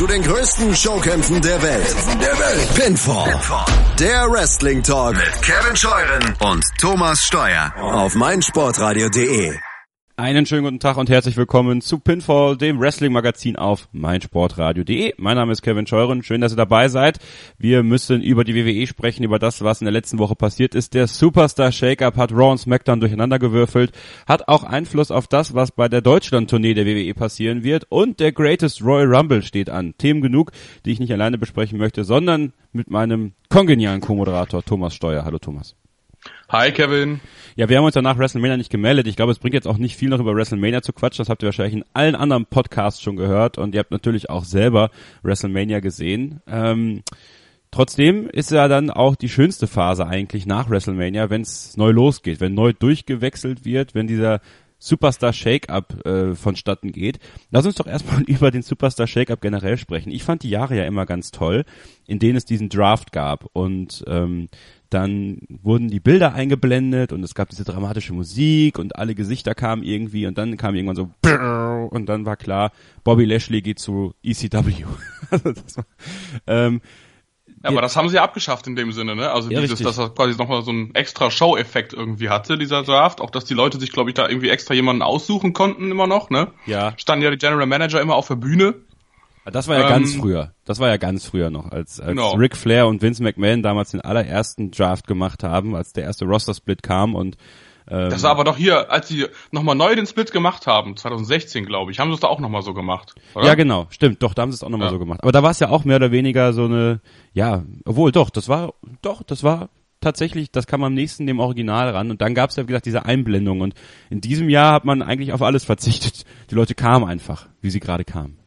zu den größten Showkämpfen der Welt. Der Welt. Pinfall. Pinfall. Der Wrestling Talk mit Kevin Scheuren und Thomas Steuer auf meinsportradio.de. Einen schönen guten Tag und herzlich willkommen zu Pinfall, dem Wrestling-Magazin auf meinsportradio.de. Mein Name ist Kevin Scheuren, schön, dass ihr dabei seid. Wir müssen über die WWE sprechen, über das, was in der letzten Woche passiert ist. Der Superstar Shake-Up hat Raw und SmackDown durcheinandergewürfelt, hat auch Einfluss auf das, was bei der Deutschland-Tournee der WWE passieren wird und der Greatest Royal Rumble steht an. Themen genug, die ich nicht alleine besprechen möchte, sondern mit meinem kongenialen Co-Moderator Thomas Steuer. Hallo Thomas. Hi Kevin. Ja, wir haben uns ja nach WrestleMania nicht gemeldet. Ich glaube, es bringt jetzt auch nicht viel noch über WrestleMania zu quatschen. Das habt ihr wahrscheinlich in allen anderen Podcasts schon gehört und ihr habt natürlich auch selber WrestleMania gesehen. Ähm, trotzdem ist ja dann auch die schönste Phase eigentlich nach WrestleMania, wenn es neu losgeht, wenn neu durchgewechselt wird, wenn dieser Superstar Shake-Up äh, vonstatten geht. Lass uns doch erstmal über den Superstar Shake-Up generell sprechen. Ich fand die Jahre ja immer ganz toll, in denen es diesen Draft gab und ähm, dann wurden die Bilder eingeblendet und es gab diese dramatische Musik und alle Gesichter kamen irgendwie und dann kam irgendwann so und dann war klar, Bobby Lashley geht zu ECW. also das war, ähm, ja, aber das haben sie ja abgeschafft in dem Sinne, ne? Also ja, dieses, richtig. dass er quasi nochmal so einen extra Show-Effekt irgendwie hatte, dieser Draft. Auch, dass die Leute sich, glaube ich, da irgendwie extra jemanden aussuchen konnten immer noch, ne? Ja. Standen ja die General Manager immer auf der Bühne. Das war ja ähm, ganz früher. Das war ja ganz früher noch, als, als genau. Ric Flair und Vince McMahon damals den allerersten Draft gemacht haben, als der erste Roster-Split kam und ähm, Das war aber doch hier, als sie nochmal neu den Split gemacht haben, 2016 glaube ich, haben sie es da auch nochmal so gemacht. Oder? Ja, genau, stimmt, doch, da haben sie es auch nochmal ja. so gemacht. Aber da war es ja auch mehr oder weniger so eine, ja, obwohl doch, das war, doch, das war tatsächlich, das kam am nächsten dem Original ran und dann gab es ja, wie gesagt, diese Einblendung und in diesem Jahr hat man eigentlich auf alles verzichtet. Die Leute kamen einfach, wie sie gerade kamen.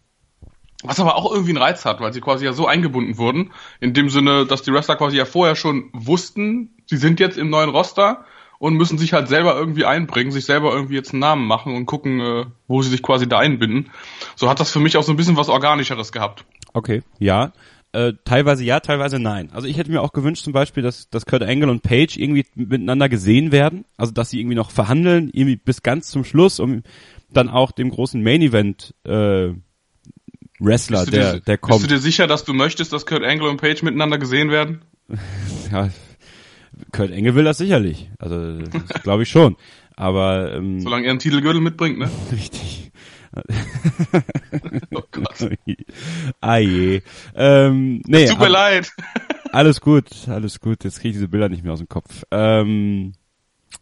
Was aber auch irgendwie einen Reiz hat, weil sie quasi ja so eingebunden wurden, in dem Sinne, dass die Wrestler quasi ja vorher schon wussten, sie sind jetzt im neuen Roster und müssen sich halt selber irgendwie einbringen, sich selber irgendwie jetzt einen Namen machen und gucken, äh, wo sie sich quasi da einbinden. So hat das für mich auch so ein bisschen was Organischeres gehabt. Okay, ja. Äh, teilweise ja, teilweise nein. Also ich hätte mir auch gewünscht zum Beispiel, dass, dass Kurt Angle und Page irgendwie miteinander gesehen werden. Also dass sie irgendwie noch verhandeln, irgendwie bis ganz zum Schluss, um dann auch dem großen Main Event äh, Wrestler, der, dir, der kommt. Bist du dir sicher, dass du möchtest, dass Kurt Angle und Page miteinander gesehen werden? ja, Kurt Angle will das sicherlich. Also, glaube ich schon. Aber, ähm, Solange er einen Titelgürtel mitbringt, ne? Richtig. oh Gott. ah je. Ähm, nee, Tut mir leid. alles gut, alles gut. Jetzt kriege ich diese Bilder nicht mehr aus dem Kopf. Ähm,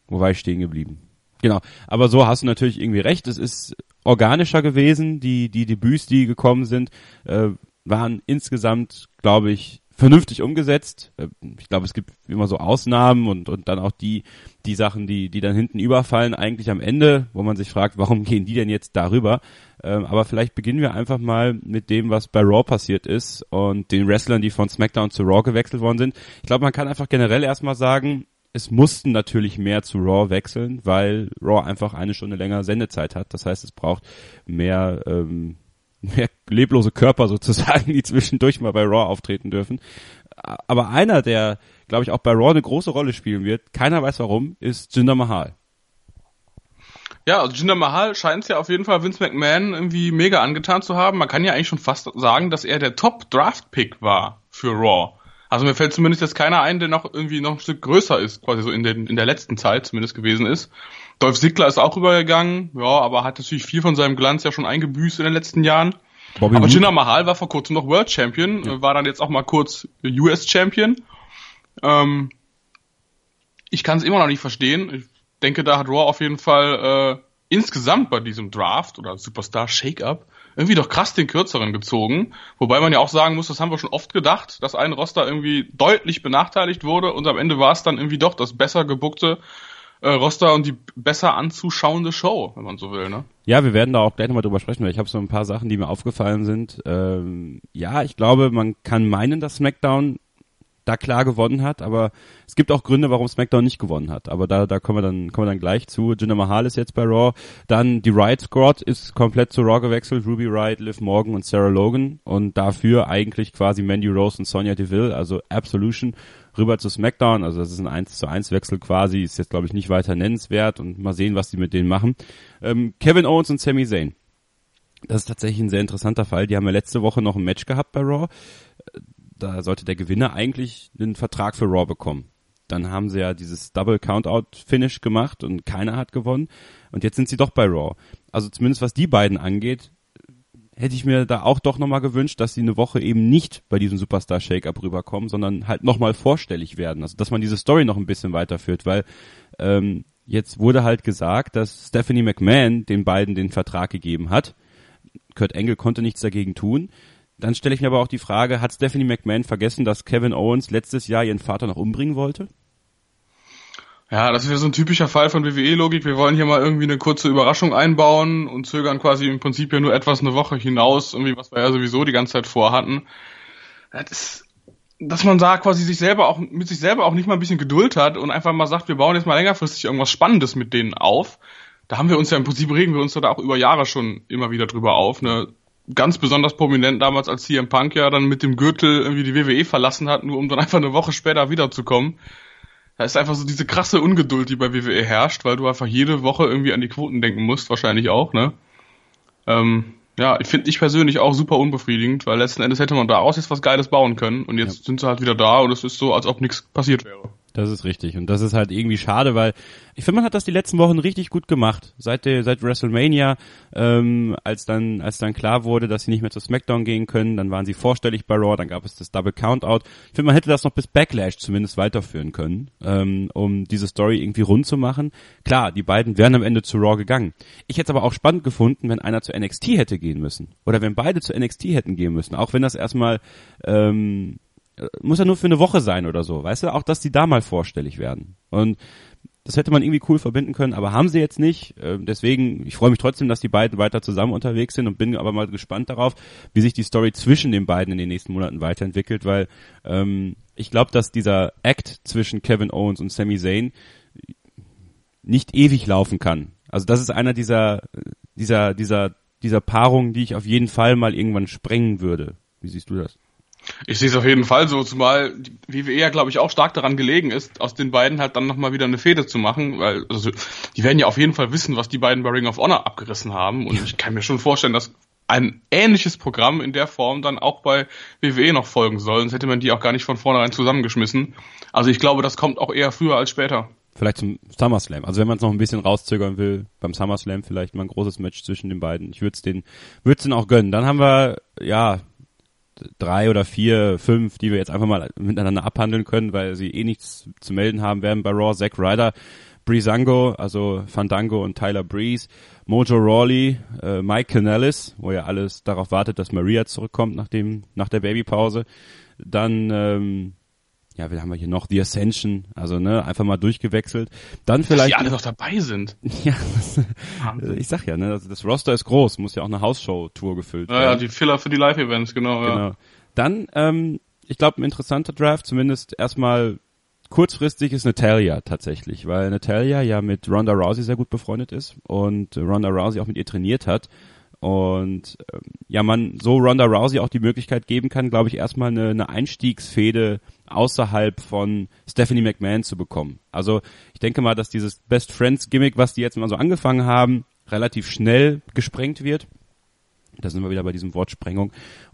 wo war ich stehen geblieben? Genau. Aber so hast du natürlich irgendwie recht. Es ist organischer gewesen. Die, die Debüts, die gekommen sind, äh, waren insgesamt, glaube ich, vernünftig umgesetzt. Äh, ich glaube, es gibt immer so Ausnahmen und, und dann auch die, die Sachen, die, die dann hinten überfallen, eigentlich am Ende, wo man sich fragt, warum gehen die denn jetzt darüber? Ähm, aber vielleicht beginnen wir einfach mal mit dem, was bei Raw passiert ist und den Wrestlern, die von SmackDown zu Raw gewechselt worden sind. Ich glaube, man kann einfach generell erstmal sagen, es mussten natürlich mehr zu Raw wechseln, weil Raw einfach eine Stunde länger Sendezeit hat. Das heißt, es braucht mehr, ähm, mehr leblose Körper sozusagen, die zwischendurch mal bei Raw auftreten dürfen. Aber einer, der, glaube ich, auch bei Raw eine große Rolle spielen wird, keiner weiß warum, ist Jinder Mahal. Ja, also Jinder Mahal scheint es ja auf jeden Fall Vince McMahon irgendwie mega angetan zu haben. Man kann ja eigentlich schon fast sagen, dass er der Top-Draft-Pick war für Raw. Also mir fällt zumindest jetzt keiner ein, der noch irgendwie noch ein Stück größer ist, quasi so in, den, in der letzten Zeit zumindest gewesen ist. Dolph Ziggler ist auch rübergegangen, ja, aber hat natürlich viel von seinem Glanz ja schon eingebüßt in den letzten Jahren. Bobby aber Jinder Mahal war vor kurzem noch World Champion, ja. war dann jetzt auch mal kurz US Champion. Ähm, ich kann es immer noch nicht verstehen. Ich denke, da hat Raw auf jeden Fall äh, insgesamt bei diesem Draft oder Superstar Shake-Up irgendwie doch krass den kürzeren gezogen. Wobei man ja auch sagen muss, das haben wir schon oft gedacht, dass ein Roster irgendwie deutlich benachteiligt wurde und am Ende war es dann irgendwie doch das besser gebuckte äh, Roster und die besser anzuschauende Show, wenn man so will, ne? Ja, wir werden da auch gleich nochmal drüber sprechen, weil ich habe so ein paar Sachen, die mir aufgefallen sind. Ähm, ja, ich glaube, man kann meinen, dass SmackDown da klar gewonnen hat, aber es gibt auch Gründe, warum SmackDown nicht gewonnen hat. Aber da, da kommen wir dann, kommen wir dann gleich zu. Jinder Mahal ist jetzt bei Raw. Dann die Riot Squad ist komplett zu Raw gewechselt. Ruby Riot, Liv Morgan und Sarah Logan. Und dafür eigentlich quasi Mandy Rose und Sonya Deville, also Absolution, rüber zu SmackDown. Also das ist ein 1 zu 1 Wechsel quasi. Ist jetzt, glaube ich, nicht weiter nennenswert. Und mal sehen, was die mit denen machen. Ähm, Kevin Owens und Sami Zayn. Das ist tatsächlich ein sehr interessanter Fall. Die haben ja letzte Woche noch ein Match gehabt bei Raw. Da sollte der Gewinner eigentlich einen Vertrag für Raw bekommen. Dann haben sie ja dieses Double Countout Finish gemacht und keiner hat gewonnen. Und jetzt sind sie doch bei Raw. Also zumindest was die beiden angeht, hätte ich mir da auch doch nochmal gewünscht, dass sie eine Woche eben nicht bei diesem Superstar Shake-Up rüberkommen, sondern halt nochmal vorstellig werden. Also dass man diese Story noch ein bisschen weiterführt, weil ähm, jetzt wurde halt gesagt, dass Stephanie McMahon den beiden den Vertrag gegeben hat. Kurt Engel konnte nichts dagegen tun. Dann stelle ich mir aber auch die Frage, hat Stephanie McMahon vergessen, dass Kevin Owens letztes Jahr ihren Vater noch umbringen wollte? Ja, das ist ja so ein typischer Fall von WWE-Logik. Wir wollen hier mal irgendwie eine kurze Überraschung einbauen und zögern quasi im Prinzip ja nur etwas eine Woche hinaus, irgendwie, was wir ja sowieso die ganze Zeit vorhatten. Das ist, dass man da quasi sich selber auch, mit sich selber auch nicht mal ein bisschen Geduld hat und einfach mal sagt, wir bauen jetzt mal längerfristig irgendwas Spannendes mit denen auf. Da haben wir uns ja im Prinzip regen wir uns da auch über Jahre schon immer wieder drüber auf, ne? Ganz besonders prominent damals, als CM Punk ja dann mit dem Gürtel irgendwie die WWE verlassen hat, nur um dann einfach eine Woche später wiederzukommen da ist einfach so diese krasse Ungeduld, die bei WWE herrscht, weil du einfach jede Woche irgendwie an die Quoten denken musst, wahrscheinlich auch, ne? Ähm, ja, ich finde ich persönlich auch super unbefriedigend, weil letzten Endes hätte man da aus jetzt was Geiles bauen können und jetzt ja. sind sie halt wieder da und es ist so, als ob nichts passiert wäre. Das ist richtig. Und das ist halt irgendwie schade, weil ich finde, man hat das die letzten Wochen richtig gut gemacht. Seit der, seit WrestleMania, ähm, als dann, als dann klar wurde, dass sie nicht mehr zu SmackDown gehen können, dann waren sie vorstellig bei Raw, dann gab es das Double Countout. Ich finde, man hätte das noch bis Backlash zumindest weiterführen können, ähm, um diese Story irgendwie rund zu machen. Klar, die beiden wären am Ende zu Raw gegangen. Ich hätte es aber auch spannend gefunden, wenn einer zu NXT hätte gehen müssen. Oder wenn beide zu NXT hätten gehen müssen. Auch wenn das erstmal, ähm, muss ja nur für eine Woche sein oder so, weißt du, auch dass die da mal vorstellig werden. Und das hätte man irgendwie cool verbinden können, aber haben sie jetzt nicht. Ähm, deswegen, ich freue mich trotzdem, dass die beiden weiter zusammen unterwegs sind und bin aber mal gespannt darauf, wie sich die Story zwischen den beiden in den nächsten Monaten weiterentwickelt, weil ähm, ich glaube, dass dieser Act zwischen Kevin Owens und Sami Zayn nicht ewig laufen kann. Also das ist einer dieser, dieser, dieser, dieser Paarungen, die ich auf jeden Fall mal irgendwann sprengen würde. Wie siehst du das? Ich sehe es auf jeden Fall so, zumal die WWE ja, glaube ich, auch stark daran gelegen ist, aus den beiden halt dann nochmal wieder eine Fehde zu machen, weil also, die werden ja auf jeden Fall wissen, was die beiden bei Ring of Honor abgerissen haben und ich kann mir schon vorstellen, dass ein ähnliches Programm in der Form dann auch bei WWE noch folgen soll, sonst hätte man die auch gar nicht von vornherein zusammengeschmissen. Also ich glaube, das kommt auch eher früher als später. Vielleicht zum SummerSlam. Also wenn man es noch ein bisschen rauszögern will, beim SummerSlam vielleicht mal ein großes Match zwischen den beiden. Ich würde es den, würde es den auch gönnen. Dann haben wir, ja, drei oder vier, fünf, die wir jetzt einfach mal miteinander abhandeln können, weil sie eh nichts zu melden haben werden bei Raw. Zack Ryder, Breezango, also Fandango und Tyler Breeze, Mojo Rawley, äh, Mike Canellis, wo ja alles darauf wartet, dass Maria zurückkommt nach dem, nach der Babypause. Dann ähm, ja, wir haben wir hier noch The Ascension, also ne, einfach mal durchgewechselt. Dann vielleicht. Dass die alle noch dabei sind. ja, ich sag ja, ne, also das Roster ist groß, muss ja auch eine Hausshow-Tour gefüllt werden. Ja, ja, die Filler für die Live-Events, genau, genau. Ja. Dann, ähm, ich glaube, ein interessanter Draft, zumindest erstmal kurzfristig ist Natalia tatsächlich, weil Natalia ja mit Ronda Rousey sehr gut befreundet ist und Ronda Rousey auch mit ihr trainiert hat und ähm, ja, man so Ronda Rousey auch die Möglichkeit geben kann, glaube ich, erstmal eine, eine Einstiegsfehde außerhalb von Stephanie McMahon zu bekommen. Also ich denke mal, dass dieses Best Friends Gimmick, was die jetzt mal so angefangen haben, relativ schnell gesprengt wird. Da sind wir wieder bei diesem Wort Sprengung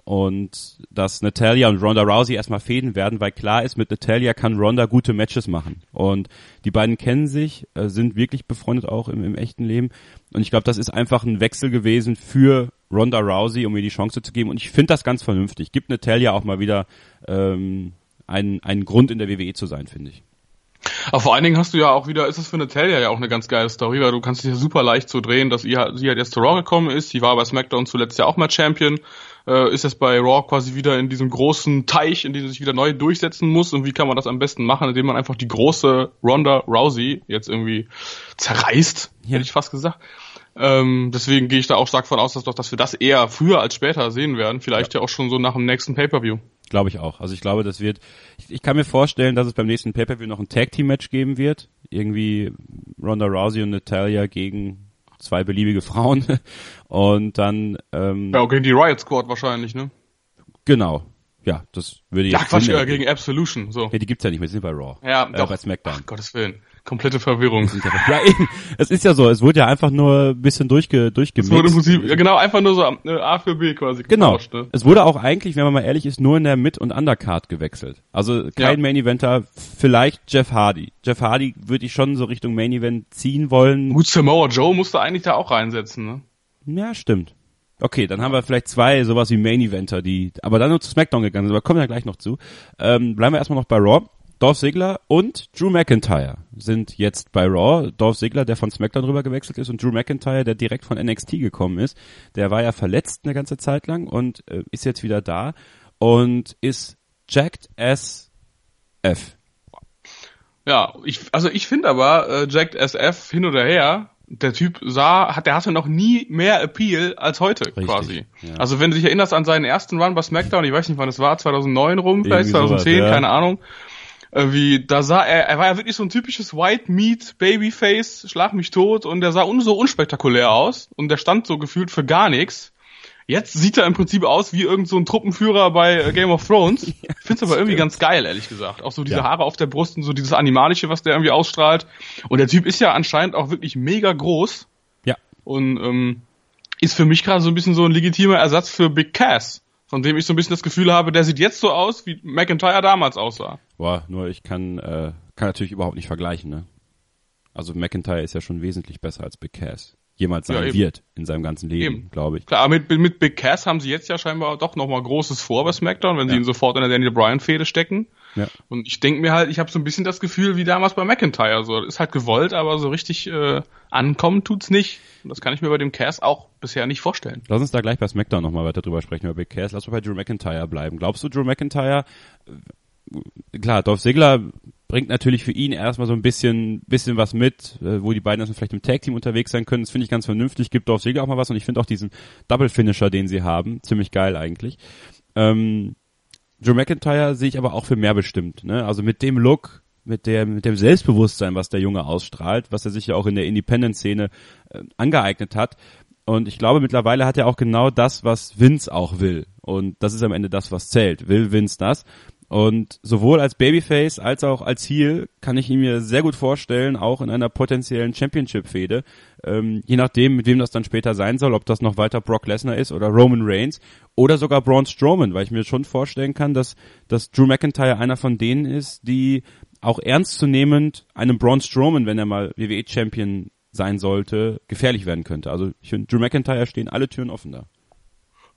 und dass Natalia und Ronda Rousey erstmal fäden werden, weil klar ist, mit Natalia kann Ronda gute Matches machen. Und die beiden kennen sich, äh, sind wirklich befreundet auch im, im echten Leben. Und ich glaube, das ist einfach ein Wechsel gewesen für Ronda Rousey, um ihr die Chance zu geben. Und ich finde das ganz vernünftig. Gibt Natalia auch mal wieder ähm, einen, einen Grund in der WWE zu sein, finde ich. Aber vor allen Dingen hast du ja auch wieder, ist es für Natalia ja auch eine ganz geile Story, weil du kannst dich ja super leicht so drehen, dass ihr, sie halt erst zu Raw gekommen ist, sie war bei SmackDown zuletzt ja auch mal Champion, äh, ist jetzt bei Raw quasi wieder in diesem großen Teich, in dem sie sich wieder neu durchsetzen muss und wie kann man das am besten machen, indem man einfach die große Ronda Rousey jetzt irgendwie zerreißt, ja. hätte ich fast gesagt. Ähm, deswegen gehe ich da auch stark von aus, dass, doch, dass wir das eher früher als später sehen werden. Vielleicht ja, ja auch schon so nach dem nächsten Pay-Per-View. Glaube ich auch. Also ich glaube, das wird, ich, ich kann mir vorstellen, dass es beim nächsten Pay-Per-View noch ein Tag-Team-Match geben wird. Irgendwie Ronda Rousey und Natalia gegen zwei beliebige Frauen. Und dann, ähm, Ja, gegen die Riot Squad wahrscheinlich, ne? Genau. Ja, das würde jetzt. Ja, Quatsch, äh, gegen Absolution, so. Ja, die gibt's ja nicht mehr, die sind bei Raw. Ja, äh, doch. bei SmackDown. Ach, Gottes Willen. Komplette Verwirrung. Ja, eben. Es ist ja so, es wurde ja einfach nur ein bisschen durchge, durchgemixt. Es wurde im Prinzip, ja, genau, einfach nur so äh, A für B quasi Genau. getauscht, ne? Es wurde auch eigentlich, wenn man mal ehrlich ist, nur in der Mid- und Undercard gewechselt. Also kein Ja. Main Eventer, vielleicht Jeff Hardy. Jeff Hardy würde ich schon so Richtung Main Event ziehen wollen. Gut, Samoa Joe musste eigentlich da auch reinsetzen, ne? Ja, stimmt. Okay, dann haben wir vielleicht zwei sowas wie Main Eventer, die aber dann nur zu SmackDown gegangen sind, aber kommen wir gleich noch zu. Ähm, bleiben wir erstmal noch bei Raw. Dolph Ziggler und Drew McIntyre sind jetzt bei Raw. Dolph Ziggler, der von SmackDown rüber gewechselt ist und Drew McIntyre, der direkt von NXT gekommen ist. Der war ja verletzt eine ganze Zeit lang und äh, ist jetzt wieder da und ist jacked as F. Ja, ich, also ich finde aber, äh, Jacked SF hin oder her, der Typ sah, hat, der hatte noch nie mehr Appeal als heute Richtig, quasi. ja. Also wenn du dich erinnerst an seinen ersten Run bei SmackDown, ich weiß nicht wann es war, 2009 rum, vielleicht Irgendwie sowas, 2010, ja. keine Ahnung. Wie, da sah er, er war ja wirklich so ein typisches White Meat Babyface, schlag mich tot und der sah un so unspektakulär aus und der stand so gefühlt für gar nichts. Jetzt sieht er im Prinzip aus wie irgend so ein Truppenführer bei äh, Game of Thrones. Ich find's aber irgendwie ganz geil, ehrlich gesagt. Auch so diese Ja. Haare auf der Brust und so dieses Animalische, was der irgendwie ausstrahlt. Und der Typ ist ja anscheinend auch wirklich mega groß Ja. und ähm, ist für mich gerade so ein bisschen so ein legitimer Ersatz für Big Cass, von dem ich so ein bisschen das Gefühl habe, der sieht jetzt so aus, wie McIntyre damals aussah. Boah, nur ich kann, äh, kann natürlich überhaupt nicht vergleichen, ne? Also McIntyre ist ja schon wesentlich besser als Big Cass. Jemals sein Ja, wird in seinem ganzen Leben, Eben. glaube ich. Klar, aber mit, mit Big Cass haben sie jetzt ja scheinbar doch nochmal Großes vor bei SmackDown, wenn sie Ja. ihn sofort in der Daniel Bryan-Fehde stecken. Ja. Und ich denke mir halt, ich habe so ein bisschen das Gefühl wie damals bei McIntyre. So, ist halt gewollt, aber so richtig äh, ankommen tut's nicht. Und das kann ich mir bei dem Cass auch bisher nicht vorstellen. Lass uns da gleich bei SmackDown nochmal weiter drüber sprechen, über Big Cass. Lass uns bei Drew McIntyre bleiben. Glaubst du, Drew McIntyre, äh, klar, Dolph Ziggler bringt natürlich für ihn erstmal so ein bisschen, bisschen was mit, äh, wo die beiden erstmal vielleicht im Tag-Team unterwegs sein können. Das finde ich ganz vernünftig, gibt Dolph Ziggler auch mal was und ich finde auch diesen Double-Finisher, den sie haben, ziemlich geil eigentlich. Ähm, Drew McIntyre sehe ich aber auch für mehr bestimmt, ne? Also mit dem Look, mit der, mit dem Selbstbewusstsein, was der Junge ausstrahlt, was er sich ja auch in der Independent-Szene äh, angeeignet hat. Und ich glaube, mittlerweile hat er auch genau das, was Vince auch will. Und das ist am Ende das, was zählt. Will Vince das? Und sowohl als Babyface als auch als Heel kann ich ihn mir sehr gut vorstellen, auch in einer potenziellen Championship-Fehde. Ähm, je nachdem, mit wem das dann später sein soll, ob das noch weiter Brock Lesnar ist oder Roman Reigns oder sogar Braun Strowman, weil ich mir schon vorstellen kann, dass, dass Drew McIntyre einer von denen ist, die auch ernstzunehmend einem Braun Strowman, wenn er mal WWE-Champion sein sollte, gefährlich werden könnte. Also ich finde, Drew McIntyre stehen alle Türen offen da.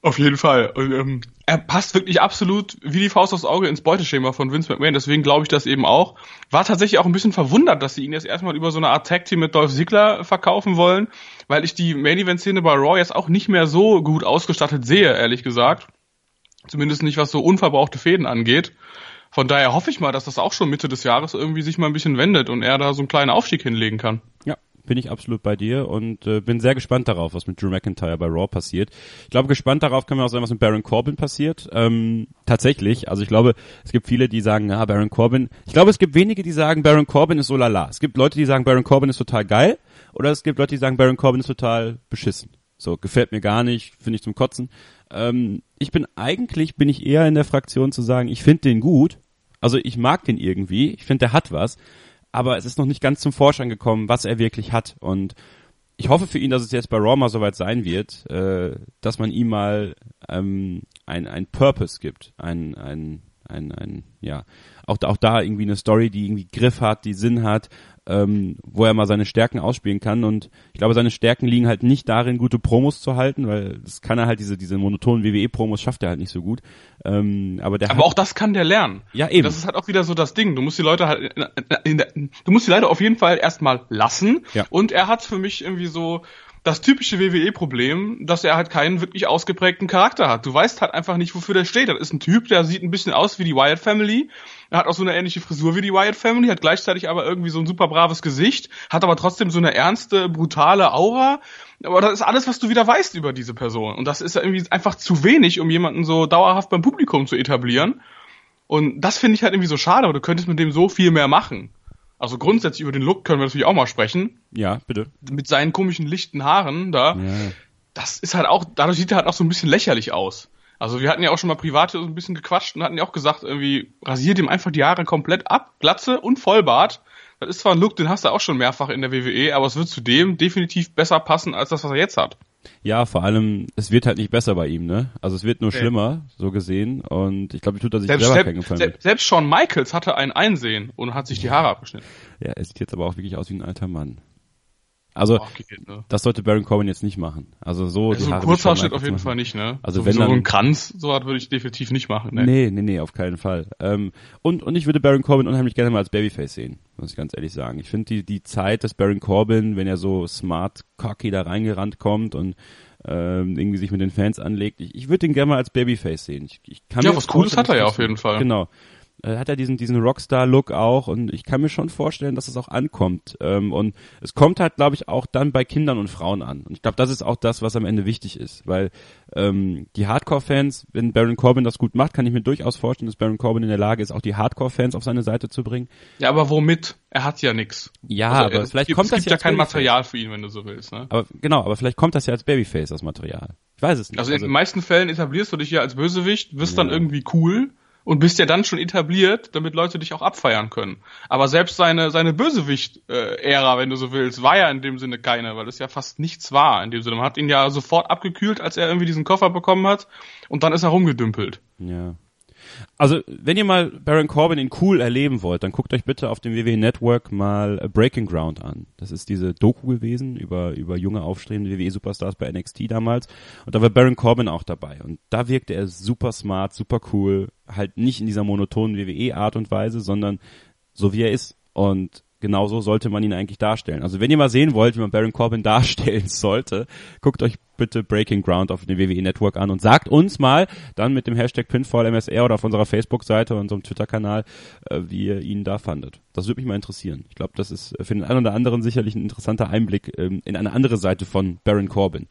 Auf jeden Fall. Und, ähm, er passt wirklich absolut wie die Faust aufs Auge ins Beuteschema von Vince McMahon. Deswegen glaube ich das eben auch. War tatsächlich auch ein bisschen verwundert, dass sie ihn jetzt erstmal über so eine Art Tag Team mit Dolph Ziggler verkaufen wollen, weil ich die Main Event Szene bei Raw jetzt auch nicht mehr so gut ausgestattet sehe, ehrlich gesagt. Zumindest nicht, was so unverbrauchte Fäden angeht. Von daher hoffe ich mal, dass das auch schon Mitte des Jahres irgendwie sich mal ein bisschen wendet und er da so einen kleinen Aufstieg hinlegen kann. Ja, bin ich absolut bei dir und äh, bin sehr gespannt darauf, was mit Drew McIntyre bei Raw passiert. Ich glaube, gespannt darauf können wir auch sein, was mit Baron Corbin passiert. Ähm, tatsächlich, also ich glaube, es gibt viele, die sagen, ja, Baron Corbin. Ich glaube, es gibt wenige, die sagen, Baron Corbin ist so lala. Es gibt Leute, die sagen, Baron Corbin ist total geil oder es gibt Leute, die sagen, Baron Corbin ist total beschissen. So, gefällt mir gar nicht, finde ich zum Kotzen. Ähm, ich bin eigentlich, bin ich eher in der Fraktion zu sagen, ich finde den gut. Also ich mag den irgendwie, ich finde, der hat was aber es ist noch nicht ganz zum Vorschein gekommen, was er wirklich hat. Und ich hoffe für ihn, dass es jetzt bei Raw mal soweit sein wird, äh, dass man ihm mal ähm, ein, ein Purpose gibt, ein, ein, ein, ein ja, auch, auch da irgendwie eine Story, die irgendwie Griff hat, die Sinn hat, ähm, wo er mal seine Stärken ausspielen kann. Und ich glaube, seine Stärken liegen halt nicht darin, gute Promos zu halten, weil das kann er halt, diese, diese monotonen WWE-Promos schafft er halt nicht so gut. Ähm, aber der Aber hat, auch das kann der lernen. Ja, eben. Das ist halt auch wieder so das Ding. Du musst die Leute halt, in, in, in, du musst die Leute auf jeden Fall erstmal lassen. Ja. Und er hat für mich irgendwie so das typische WWE-Problem, dass er halt keinen wirklich ausgeprägten Charakter hat. Du weißt halt einfach nicht, wofür der steht. Das ist ein Typ, der sieht ein bisschen aus wie die Wyatt Family. Er hat auch so eine ähnliche Frisur wie die Wyatt Family, hat gleichzeitig aber irgendwie so ein super braves Gesicht, hat aber trotzdem so eine ernste, brutale Aura. Aber das ist alles, was du wieder weißt über diese Person. Und das ist irgendwie einfach zu wenig, um jemanden so dauerhaft beim Publikum zu etablieren. Und das finde ich halt irgendwie so schade, aber du könntest mit dem so viel mehr machen. Also grundsätzlich über den Look können wir natürlich auch mal sprechen. ja, bitte. Mit seinen komischen lichten Haaren da. Das ist halt auch, dadurch sieht er halt auch so ein bisschen lächerlich aus. Also wir hatten ja auch schon mal privat so ein bisschen gequatscht und hatten ja auch gesagt, irgendwie rasiert ihm einfach die Haare komplett ab, Glatze und Vollbart. Das ist zwar ein Look, den hast du auch schon mehrfach in der WWE, aber es wird zudem definitiv besser passen als das, was er jetzt hat. Ja, vor allem, es wird halt nicht besser bei ihm, ne? Also es wird nur okay. schlimmer, so gesehen. Und ich glaube, tut er sich selbst, selber keinen Gefallen selbst, selbst Shawn Michaels hatte ein Einsehen und hat sich die Haare abgeschnitten. Ja, er sieht jetzt aber auch wirklich aus wie ein alter Mann. Also, okay, ne? das sollte Baron Corbin jetzt nicht machen. Also so, ja, so ein Kurzhaarschnitt auf jeden machen. Fall nicht, ne? Also so, wenn so dann, ein Kranz, so was würde ich definitiv nicht machen, ne? Nee, nee, nee, auf keinen Fall. Ähm, und, und ich würde Baron Corbin unheimlich gerne mal als Babyface sehen, muss ich ganz ehrlich sagen. Ich finde die, die Zeit des Baron Corbin, wenn er so smart, cocky da reingerannt kommt und ähm, irgendwie sich mit den Fans anlegt, ich, ich würde den gerne mal als Babyface sehen. Ich, ich kann ja, was Cooles hat er ja auf jeden Fall. Genau äh, hat er diesen, diesen Rockstar-Look auch und ich kann mir schon vorstellen, dass es auch ankommt. Ähm, und es kommt halt, glaube ich, auch dann bei Kindern und Frauen an. Und ich glaube, das ist auch das, was am Ende wichtig ist, weil ähm, die Hardcore-Fans, wenn Baron Corbin das gut macht, kann ich mir durchaus vorstellen, dass Baron Corbin in der Lage ist, auch die Hardcore-Fans auf seine Seite zu bringen. Ja, aber womit? Er hat ja nix. Ja, also, aber vielleicht gibt, kommt es das gibt ja, kein. Material für ihn, wenn du so willst. Ne? Aber genau, aber vielleicht kommt das ja als Babyface, das Material. Ich weiß es nicht. Also, also in den meisten Fällen etablierst du dich ja als Bösewicht, wirst ja. dann irgendwie cool und bist ja dann schon etabliert, damit Leute dich auch abfeiern können. Aber selbst seine seine Bösewicht-Ära, wenn du so willst, war ja in dem Sinne keine, weil es ja fast nichts war in dem Sinne. Man hat ihn ja sofort abgekühlt, als er irgendwie diesen Koffer bekommen hat und dann ist er rumgedümpelt. Ja. Also, wenn ihr mal Baron Corbin in cool erleben wollt, dann guckt euch bitte auf dem WWE Network mal Breaking Ground an. Das ist diese Doku gewesen über, über junge aufstrebende WWE Superstars bei NXT damals. Und da war Baron Corbin auch dabei. Und da wirkte er super smart, super cool. Halt nicht in dieser monotonen WWE Art und Weise, sondern so wie er ist. Und genauso sollte man ihn eigentlich darstellen. Also wenn ihr mal sehen wollt, wie man Baron Corbin darstellen sollte, guckt euch bitte Breaking Ground auf dem WWE Network an und sagt uns mal dann mit dem Hashtag PinfallMSR oder auf unserer Facebook-Seite und unserem Twitter-Kanal, äh, wie ihr ihn da fandet. Das würde mich mal interessieren. Ich glaube, das ist für den einen oder anderen sicherlich ein interessanter Einblick ähm, in eine andere Seite von Baron Corbin.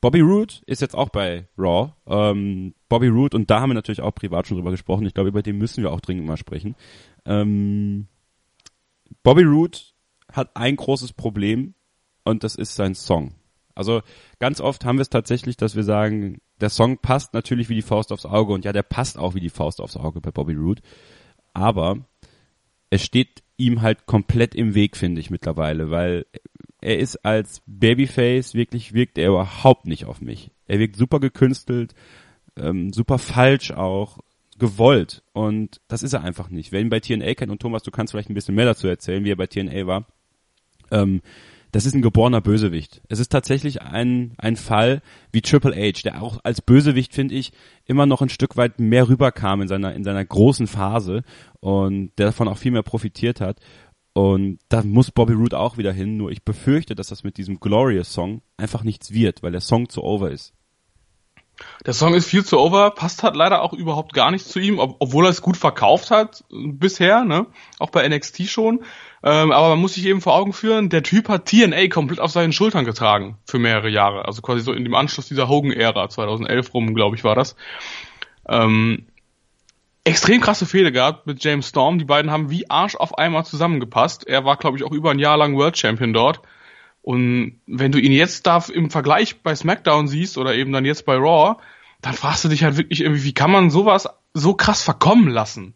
Bobby Roode ist jetzt auch bei Raw. Ähm, Bobby Roode, und da haben wir natürlich auch privat schon drüber gesprochen. Ich glaube, über den müssen wir auch dringend mal sprechen. Ähm, Bobby Roode hat ein großes Problem und das ist sein Song. Also ganz oft haben wir es tatsächlich, dass wir sagen, der Song passt natürlich wie die Faust aufs Auge und ja, der passt auch wie die Faust aufs Auge bei Bobby Roode. Aber es steht ihm halt komplett im Weg, finde ich mittlerweile, weil er ist als Babyface wirklich wirkt er überhaupt nicht auf mich. Er wirkt super gekünstelt, ähm, super falsch auch gewollt. Und das ist er einfach nicht. Wer ihn bei TNA kennt, und Thomas, du kannst vielleicht ein bisschen mehr dazu erzählen, wie er bei TNA war, ähm, das ist ein geborener Bösewicht. Es ist tatsächlich ein, ein Fall wie Triple H, der auch als Bösewicht, finde ich, immer noch ein Stück weit mehr rüberkam in seiner, in seiner großen Phase und der davon auch viel mehr profitiert hat. Und da muss Bobby Roode auch wieder hin, nur ich befürchte, dass das mit diesem Glorious Song einfach nichts wird, weil der Song zu over ist. Der Song ist viel zu over, passt halt leider auch überhaupt gar nicht zu ihm, ob, obwohl er es gut verkauft hat bisher, ne? Auch bei NXT schon. Ähm, aber man muss sich eben vor Augen führen, der Typ hat TNA komplett auf seinen Schultern getragen für mehrere Jahre. Also quasi so in dem Anschluss dieser Hogan-Ära, 2011 rum, glaube ich, war das. Ähm, extrem krasse Fehde gehabt mit James Storm. Die beiden haben wie Arsch auf einmal zusammengepasst. Er war, glaube ich, auch über ein Jahr lang World Champion dort. Und wenn du ihn jetzt da im Vergleich bei SmackDown siehst oder eben dann jetzt bei Raw, dann fragst du dich halt wirklich irgendwie, wie kann man sowas so krass verkommen lassen?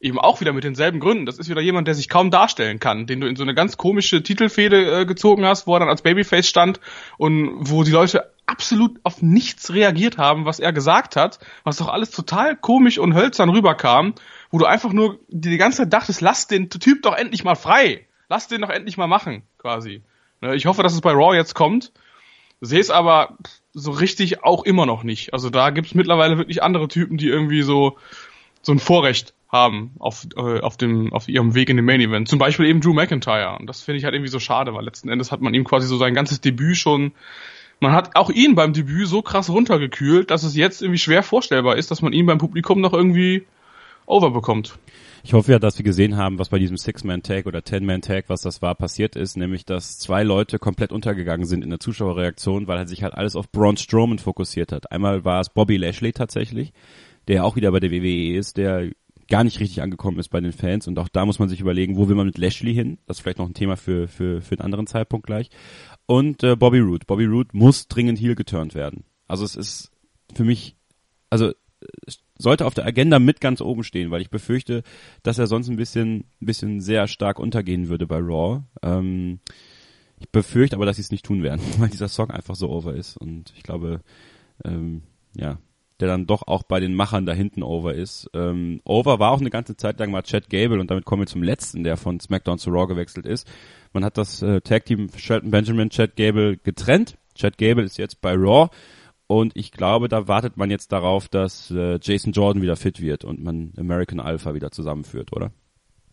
Eben auch wieder mit denselben Gründen. Das ist wieder jemand, der sich kaum darstellen kann, den du in so eine ganz komische Titelfehde äh, gezogen hast, wo er dann als Babyface stand und wo die Leute absolut auf nichts reagiert haben, was er gesagt hat, was doch alles total komisch und hölzern rüberkam, wo du einfach nur die ganze Zeit dachtest, lass den Typ doch endlich mal frei. Lass den doch endlich mal machen, quasi. Ne, ich hoffe, dass es bei Raw jetzt kommt. Sehe es aber so richtig auch immer noch nicht. Also da gibt es mittlerweile wirklich andere Typen, die irgendwie so so ein Vorrecht haben auf, äh, auf dem auf ihrem Weg in den Main Event. Zum Beispiel eben Drew McIntyre. Und das finde ich halt irgendwie so schade, weil letzten Endes hat man ihm quasi so sein ganzes Debüt schon. Man hat auch ihn beim Debüt so krass runtergekühlt, dass es jetzt irgendwie schwer vorstellbar ist, dass man ihn beim Publikum noch irgendwie overbekommt. Ich hoffe ja, dass wir gesehen haben, was bei diesem Six-Man-Tag oder Ten-Man-Tag, was das war, passiert ist, nämlich, dass zwei Leute komplett untergegangen sind in der Zuschauerreaktion, weil er sich halt alles auf Braun Strowman fokussiert hat. Einmal war es Bobby Lashley tatsächlich, der auch wieder bei der WWE ist, der gar nicht richtig angekommen ist bei den Fans und auch da muss man sich überlegen, wo will man mit Lashley hin? Das ist vielleicht noch ein Thema für, für, für einen anderen Zeitpunkt gleich. Und äh, Bobby Roode. Bobby Roode muss dringend heel geturnt werden. Also es ist für mich, also sollte auf der Agenda mit ganz oben stehen, weil ich befürchte, dass er sonst ein bisschen, ein bisschen sehr stark untergehen würde bei Raw. Ähm, ich befürchte aber, dass sie es nicht tun werden, weil dieser Song einfach so over ist und ich glaube, ähm, ja, der dann doch auch bei den Machern da hinten over ist. Ähm, over war auch eine ganze Zeit lang mal Chad Gable und damit kommen wir zum letzten, der von SmackDown zu Raw gewechselt ist. Man hat das äh, Tag Team Shelton Benjamin, Chad Gable getrennt. Chad Gable ist jetzt bei Raw und ich glaube, da wartet man jetzt darauf, dass äh, Jason Jordan wieder fit wird und man American Alpha wieder zusammenführt, oder?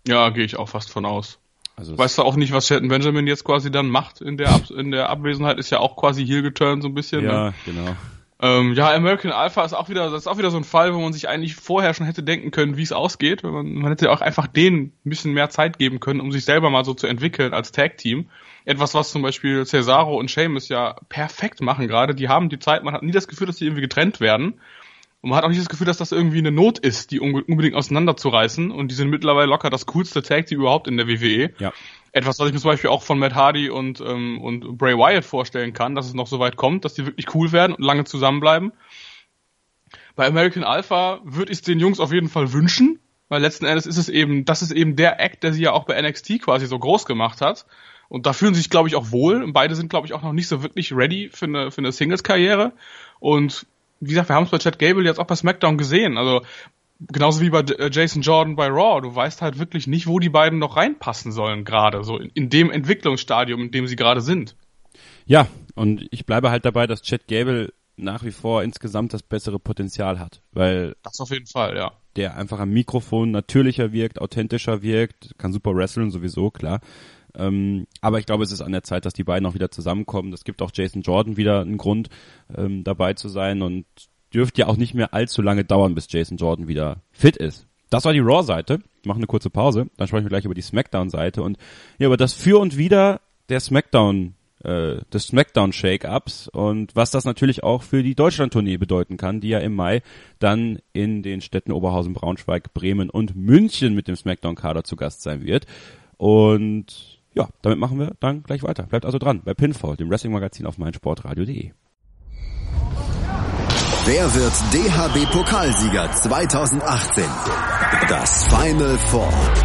Ja, gehe ich auch fast von aus. Also weißt du auch nicht, was Shelton Benjamin jetzt quasi dann macht in der Ab in der Abwesenheit? Ist ja auch quasi hier geturnt so ein bisschen. Ja, ne? genau. Ähm, ja, American Alpha ist auch wieder, das ist auch wieder so ein Fall, wo man sich eigentlich vorher schon hätte denken können, wie es ausgeht. Man, man hätte auch einfach denen ein bisschen mehr Zeit geben können, um sich selber mal so zu entwickeln als Tag-Team. Etwas, was zum Beispiel Cesaro und Sheamus ja perfekt machen gerade. Die haben die Zeit, man hat nie das Gefühl, dass die irgendwie getrennt werden. Und man hat auch nicht das Gefühl, dass das irgendwie eine Not ist, die unbedingt auseinanderzureißen. Und die sind mittlerweile locker das coolste Tag-Team überhaupt in der WWE. Ja. Etwas, was ich mir zum Beispiel auch von Matt Hardy und, ähm, und Bray Wyatt vorstellen kann, dass es noch so weit kommt, dass die wirklich cool werden und lange zusammenbleiben. Bei American Alpha würde ich es den Jungs auf jeden Fall wünschen, weil letzten Endes ist es eben, das ist eben der Act, der sie ja auch bei NXT quasi so groß gemacht hat. Und da fühlen sie sich, glaube ich, auch wohl. Und beide sind, glaube ich, auch noch nicht so wirklich ready für eine, für eine Singles-Karriere. Und wie gesagt, wir haben es bei Chad Gable jetzt auch bei SmackDown gesehen. Also genauso wie bei äh, Jason Jordan bei Raw, du weißt halt wirklich nicht, wo die beiden noch reinpassen sollen gerade, so in, in dem Entwicklungsstadium, in dem sie gerade sind. Ja, und ich bleibe halt dabei, dass Chad Gable nach wie vor insgesamt das bessere Potenzial hat, weil das auf jeden Fall, ja. Der einfach am Mikrofon natürlicher wirkt, authentischer wirkt, kann super wrestlen sowieso, klar. Ähm, aber ich glaube, es ist an der Zeit, dass die beiden auch wieder zusammenkommen. Das gibt auch Jason Jordan wieder einen Grund, ähm, dabei zu sein und dürfte ja auch nicht mehr allzu lange dauern, bis Jason Jordan wieder fit ist. Das war die Raw-Seite. Ich mache eine kurze Pause, dann sprechen wir gleich über die SmackDown-Seite und ja, über das Für und Wider der SmackDown, äh, des SmackDown-Shake-Ups und was das natürlich auch für die Deutschland-Tournee bedeuten kann, die ja im Mai dann in den Städten Oberhausen, Braunschweig, Bremen und München mit dem SmackDown-Kader zu Gast sein wird. Und ja, damit machen wir dann gleich weiter. Bleibt also dran bei Pinfall, dem Wrestling-Magazin auf meinsportradio.de. Wer wird DHB-Pokalsieger 2018? Das Final Four.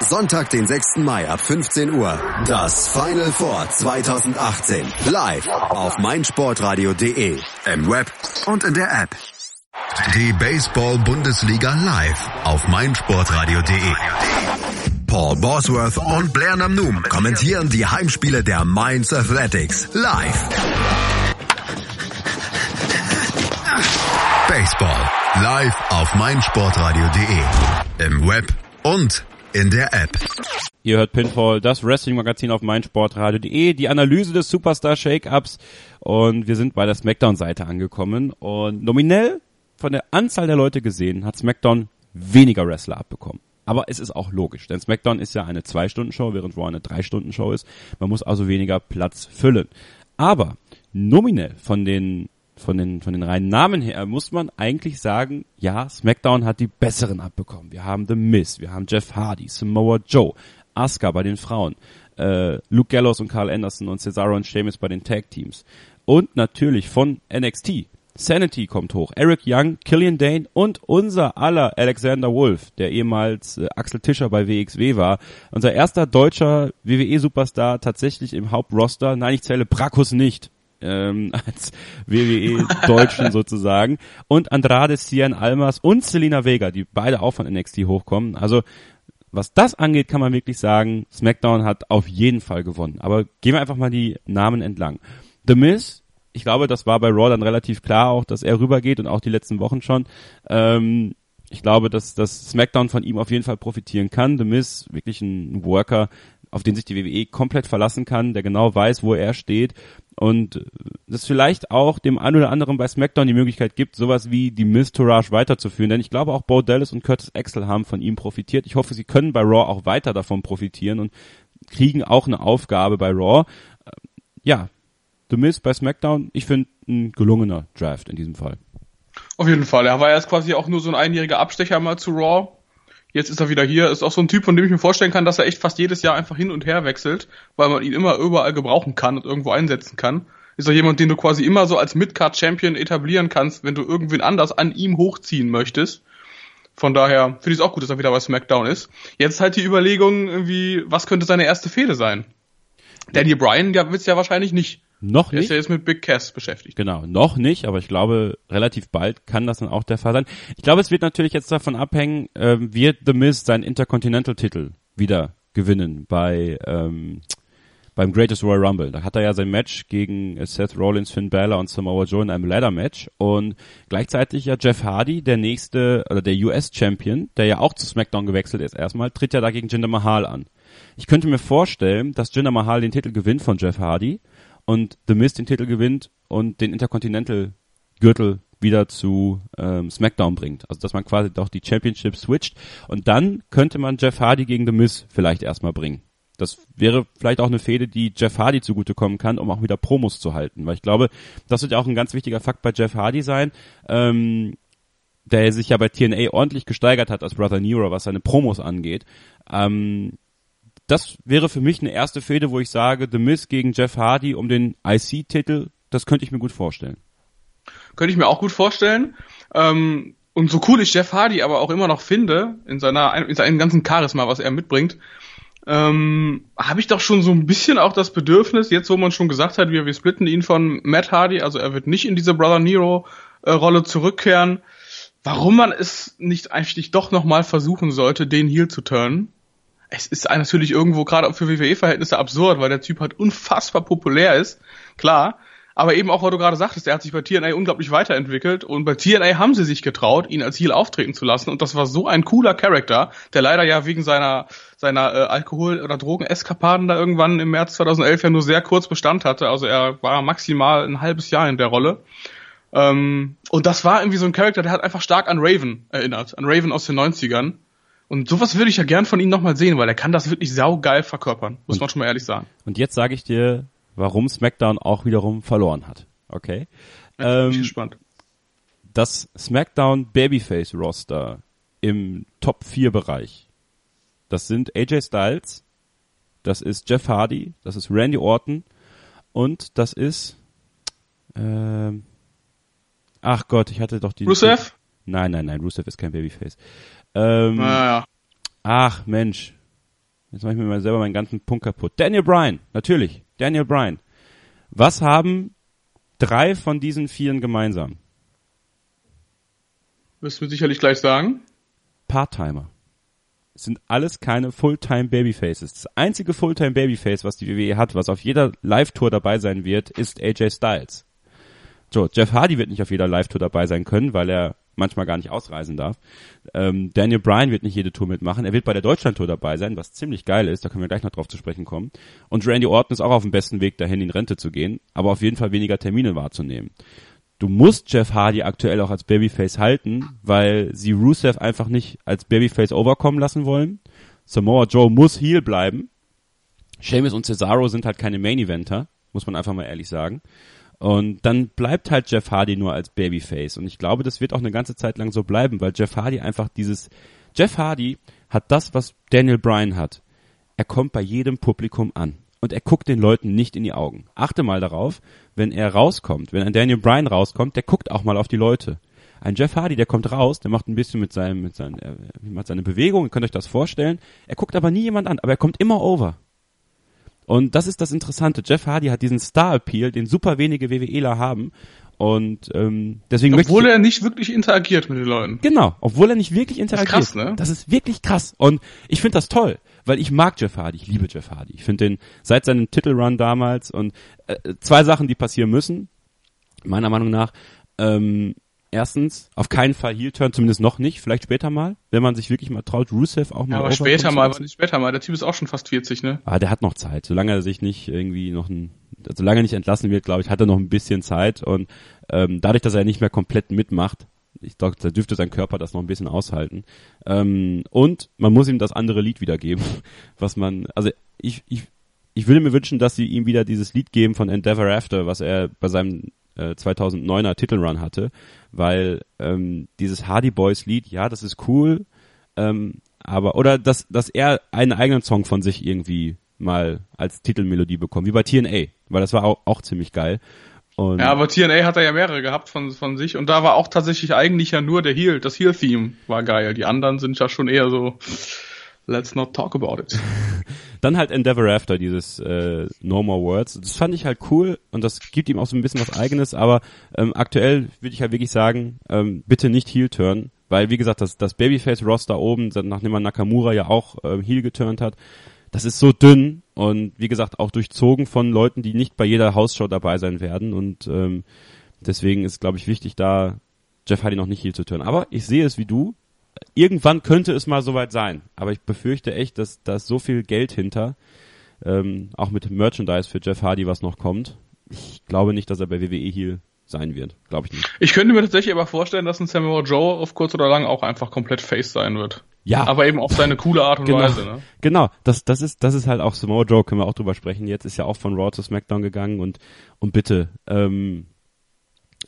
Sonntag, den 6. Mai ab 15 Uhr. Das Final Four 2018. Live auf meinsportradio.de. Im Web und in der App. Die Baseball-Bundesliga live auf meinsportradio.de. Paul Bosworth und Blair Namnum kommentieren die Heimspiele der Mainz Athletics live. Baseball live auf meinsportradio.de. Im Web und in der App. Ihr hört Pinfall, das Wrestling-Magazin auf meinsportradio.de, die Analyse des Superstar Shake-Ups und wir sind bei der Smackdown-Seite angekommen und nominell von der Anzahl der Leute gesehen hat Smackdown weniger Wrestler abbekommen. Aber es ist auch logisch, denn SmackDown ist ja eine Zwei-Stunden-Show, während Raw eine Drei-Stunden-Show ist. Man muss also weniger Platz füllen. Aber nominell von den von den, von den reinen Namen her muss man eigentlich sagen, ja, SmackDown hat die besseren abbekommen. Wir haben The Miz, wir haben Jeff Hardy, Samoa Joe, Asuka bei den Frauen, äh, Luke Gallows und Carl Anderson und Cesaro und Sheamus bei den Tag Teams. Und natürlich von NXT. Sanity kommt hoch, Eric Young, Killian Dane und unser aller Alexander Wolf, der ehemals äh, Axel Tischer bei WXW war. Unser erster deutscher WWE-Superstar tatsächlich im Hauptroster. Nein, ich zähle Brakus nicht ähm, als WWE-Deutschen sozusagen. Und Andrade Cien Almas und Selina Vega, die beide auch von NXT hochkommen. Also was das angeht, kann man wirklich sagen, SmackDown hat auf jeden Fall gewonnen. Aber gehen wir einfach mal die Namen entlang. The Miz, ich glaube, das war bei Raw dann relativ klar auch, dass er rübergeht und auch die letzten Wochen schon. Ähm, ich glaube, dass, dass SmackDown von ihm auf jeden Fall profitieren kann. The Miz, wirklich ein Worker, auf den sich die WWE komplett verlassen kann, der genau weiß, wo er steht und das vielleicht auch dem einen oder anderen bei SmackDown die Möglichkeit gibt, sowas wie die Miss Tourage weiterzuführen. Denn ich glaube auch Bo Dallas und Curtis Axel haben von ihm profitiert. Ich hoffe, sie können bei Raw auch weiter davon profitieren und kriegen auch eine Aufgabe bei Raw. ja, The Miz bei SmackDown, ich finde ein gelungener Draft in diesem Fall. Auf jeden Fall. Er war erst quasi auch nur so ein einjähriger Abstecher mal zu Raw. Jetzt ist er wieder hier. Ist auch so ein Typ, von dem ich mir vorstellen kann, dass er echt fast jedes Jahr einfach hin und her wechselt, weil man ihn immer überall gebrauchen kann und irgendwo einsetzen kann. Ist auch jemand, den du quasi immer so als Midcard-Champion etablieren kannst, wenn du irgendwen anders an ihm hochziehen möchtest. Von daher finde ich es auch gut, dass er wieder bei SmackDown ist. Jetzt halt die Überlegung, irgendwie, was könnte seine erste Fehde sein? Danny Bryan ja, wird's ja wahrscheinlich nicht. Noch Der nicht. ist ja jetzt mit Big Cass beschäftigt. Genau, noch nicht, aber ich glaube, relativ bald kann das dann auch der Fall sein. Ich glaube, es wird natürlich jetzt davon abhängen, ähm, wird The Miz seinen Intercontinental-Titel wieder gewinnen bei ähm, beim Greatest Royal Rumble. Da hat er ja sein Match gegen äh, Seth Rollins, Finn Balor und Samoa Joe in einem Ladder-Match und gleichzeitig ja Jeff Hardy, der nächste oder der US-Champion, der ja auch zu SmackDown gewechselt ist erstmal, tritt ja da gegen Jinder Mahal an. Ich könnte mir vorstellen, dass Jinder Mahal den Titel gewinnt von Jeff Hardy und The Miz den Titel gewinnt und den Intercontinental Gürtel wieder zu ähm, SmackDown bringt. Also dass man quasi doch die Championship switcht und dann könnte man Jeff Hardy gegen The Miz vielleicht erstmal bringen. Das wäre vielleicht auch eine Fehde, die Jeff Hardy zugutekommen kann, um auch wieder Promos zu halten. Weil ich glaube, das wird ja auch ein ganz wichtiger Fakt bei Jeff Hardy sein, ähm, der sich ja bei TNA ordentlich gesteigert hat als Brother Nero, was seine Promos angeht. Ähm, das wäre für mich eine erste Fehde, wo ich sage, The Miz gegen Jeff Hardy um den IC-Titel, das könnte ich mir gut vorstellen. Könnte ich mir auch gut vorstellen. Ähm, und so cool ich Jeff Hardy aber auch immer noch finde, in seiner, in seinem ganzen Charisma, was er mitbringt, ähm, habe ich doch schon so ein bisschen auch das Bedürfnis, jetzt wo man schon gesagt hat, wir, wir splitten ihn von Matt Hardy, also er wird nicht in diese Brother Nero äh, Rolle zurückkehren, warum man es nicht eigentlich doch nochmal versuchen sollte, den Heel zu turnen. Es ist natürlich irgendwo gerade für WWE-Verhältnisse absurd, weil der Typ halt unfassbar populär ist, klar. Aber eben auch, weil du gerade sagtest, er hat sich bei TNA unglaublich weiterentwickelt und bei TNA haben sie sich getraut, ihn als Heel auftreten zu lassen und das war so ein cooler Charakter, der leider ja wegen seiner seiner äh, Alkohol- oder Drogeneskapaden da irgendwann im März 2011 ja nur sehr kurz Bestand hatte. Also er war maximal ein halbes Jahr in der Rolle. Ähm, und das war irgendwie so ein Charakter, der hat einfach stark an Raven erinnert, an Raven aus den 90ern. Und sowas würde ich ja gern von ihm nochmal sehen, weil er kann das wirklich saugeil verkörpern, muss man schon mal ehrlich sagen. Und jetzt sage ich dir, warum SmackDown auch wiederum verloren hat. Okay? Ja, bin ich Ähm, gespannt. das SmackDown Babyface Roster im Top 4 Bereich. Das sind AJ Styles, das ist Jeff Hardy, das ist Randy Orton und das ist ähm, ach Gott, ich hatte doch die Rusev? Nein, nein, nein, Rusev ist kein Babyface. Ähm, Naja. Ach Mensch, jetzt mache ich mir mal selber meinen ganzen Punkt kaputt. Daniel Bryan, natürlich, Daniel Bryan. Was haben drei von diesen Vieren gemeinsam? Wirst du sicherlich gleich sagen. Part-Timer. Es sind alles keine Fulltime Babyfaces. Das einzige Fulltime Babyface, was die WWE hat, was auf jeder Live-Tour dabei sein wird, ist AJ Styles. So, Jeff Hardy wird nicht auf jeder Live-Tour dabei sein können, weil er manchmal gar nicht ausreisen darf. Ähm, Daniel Bryan wird nicht jede Tour mitmachen. Er wird bei der Deutschland-Tour dabei sein, was ziemlich geil ist. Da können wir gleich noch drauf zu sprechen kommen. Und Randy Orton ist auch auf dem besten Weg dahin, in Rente zu gehen, aber auf jeden Fall weniger Termine wahrzunehmen. Du musst Jeff Hardy aktuell auch als Babyface halten, weil sie Rusev einfach nicht als Babyface overkommen lassen wollen. Samoa Joe muss Heel bleiben. Sheamus und Cesaro sind halt keine Main-Eventer, muss man einfach mal ehrlich sagen. Und dann bleibt halt Jeff Hardy nur als Babyface. Und ich glaube, das wird auch eine ganze Zeit lang so bleiben, weil Jeff Hardy einfach dieses, Jeff Hardy hat das, was Daniel Bryan hat. Er kommt bei jedem Publikum an. Und er guckt den Leuten nicht in die Augen. Achte mal darauf, wenn er rauskommt, wenn ein Daniel Bryan rauskommt, der guckt auch mal auf die Leute. Ein Jeff Hardy, der kommt raus, der macht ein bisschen mit seinem, mit seinen, er macht seine Bewegung, ihr könnt euch das vorstellen. Er guckt aber nie jemand an, aber er kommt immer over. Und das ist das Interessante. Jeff Hardy hat diesen Star-Appeal, den super wenige WWEler haben. Und ähm, deswegen Obwohl ich, er nicht wirklich interagiert mit den Leuten. Genau, obwohl er nicht wirklich interagiert. krass, ne? Das ist wirklich krass. Und ich finde das toll, weil ich mag Jeff Hardy, ich liebe Jeff Hardy. Ich finde den seit seinem Titelrun damals und äh, zwei Sachen, die passieren müssen, meiner Meinung nach. Ähm, erstens, auf keinen Fall Heel-Turn, zumindest noch nicht, vielleicht später mal, wenn man sich wirklich mal traut, Rusev auch mal Ja, aber später mal, aber nicht später mal. Der Typ ist auch schon fast 40, ne? Ah, der hat noch Zeit. Solange er sich nicht irgendwie noch ein, solange er nicht entlassen wird, glaube ich, hat er noch ein bisschen Zeit und ähm, dadurch, dass er nicht mehr komplett mitmacht, ich glaube, da dürfte sein Körper das noch ein bisschen aushalten. Ähm, und man muss ihm das andere Lied wiedergeben, was man, also ich, ich ich würde mir wünschen, dass sie ihm wieder dieses Lied geben von Endeavor After, was er bei seinem äh, 2009er Titelrun hatte, weil ähm, dieses Hardy Boys Lied, ja, das ist cool, ähm, aber oder dass dass er einen eigenen Song von sich irgendwie mal als Titelmelodie bekommt, wie bei TNA, weil das war auch, auch ziemlich geil. Und ja, aber TNA hat er ja mehrere gehabt von, von sich und da war auch tatsächlich eigentlich ja nur der Heel, das Heel-Theme war geil. Die anderen sind ja schon eher so, let's not talk about it. Dann halt Endeavor After, dieses äh, No More Words. Das fand ich halt cool und das gibt ihm auch so ein bisschen was eigenes, aber ähm, aktuell würde ich halt wirklich sagen, ähm, bitte nicht Heel turn, weil wie gesagt, das, das Babyface-Roster oben, nachdem man Nakamura ja auch ähm, Heel geturnt hat, das ist so dünn und wie gesagt auch durchzogen von Leuten, die nicht bei jeder Hausshow dabei sein werden und ähm, deswegen ist glaube ich wichtig, da Jeff Hardy noch nicht Heel zu turnen. Aber ich sehe es wie du, irgendwann könnte es mal soweit sein. Aber ich befürchte echt, dass da ist so viel Geld hinter, ähm, auch mit Merchandise für Jeff Hardy, was noch kommt. Ich glaube nicht, dass er bei WWE Heel sein wird. Glaube ich nicht. Ich könnte mir tatsächlich aber vorstellen, dass ein Samuel Joe auf kurz oder lang auch einfach komplett Face sein wird. Ja. Aber eben auf seine coole Art und genau, Weise, ne? Genau. Das, das ist, das ist halt auch Samoa Joe, können wir auch drüber sprechen. Jetzt ist ja auch von Raw zu SmackDown gegangen und, und bitte, ähm,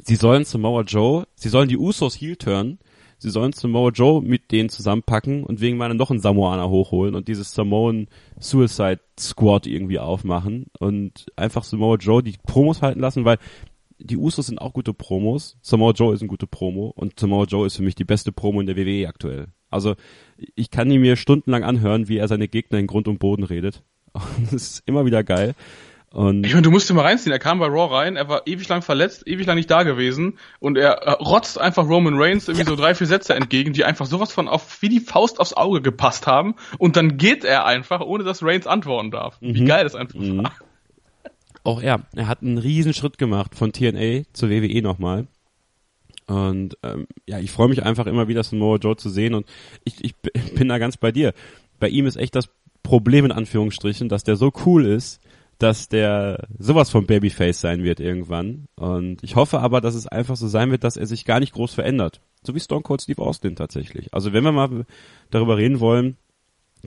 sie sollen Samoa Joe, sie sollen die Usos Heel turn, sie sollen Samoa Joe mit denen zusammenpacken und wegen meiner noch einen Samoaner hochholen und dieses Samoan Suicide Squad irgendwie aufmachen und einfach Samoa Joe die Promos halten lassen, weil die Usos sind auch gute Promos. Samoa Joe ist ein gute Promo und Samoa Joe ist für mich die beste Promo in der WWE aktuell. Also ich kann ihn mir stundenlang anhören, wie er seine Gegner in Grund und Boden redet. Und das ist immer wieder geil. Und ich meine, du musst dir mal reinziehen. Er kam bei Raw rein, er war ewig lang verletzt, ewig lang nicht da gewesen und er äh, rotzt einfach Roman Reigns irgendwie ja. so drei, vier Sätze entgegen, die einfach sowas von auf wie die Faust aufs Auge gepasst haben und dann geht er einfach, ohne dass Reigns antworten darf. Mhm. Wie geil das einfach mhm. war. Auch er, er hat einen riesen Schritt gemacht von TNA zur WWE nochmal. Und ähm, ja, ich freue mich einfach immer wieder Samoa Joe zu sehen und ich, ich bin da ganz bei dir. Bei ihm ist echt das Problem in Anführungsstrichen, dass der so cool ist, dass der sowas von Babyface sein wird irgendwann. Und ich hoffe aber, dass es einfach so sein wird, dass er sich gar nicht groß verändert. So wie Stone Cold Steve Austin tatsächlich. Also wenn wir mal darüber reden wollen,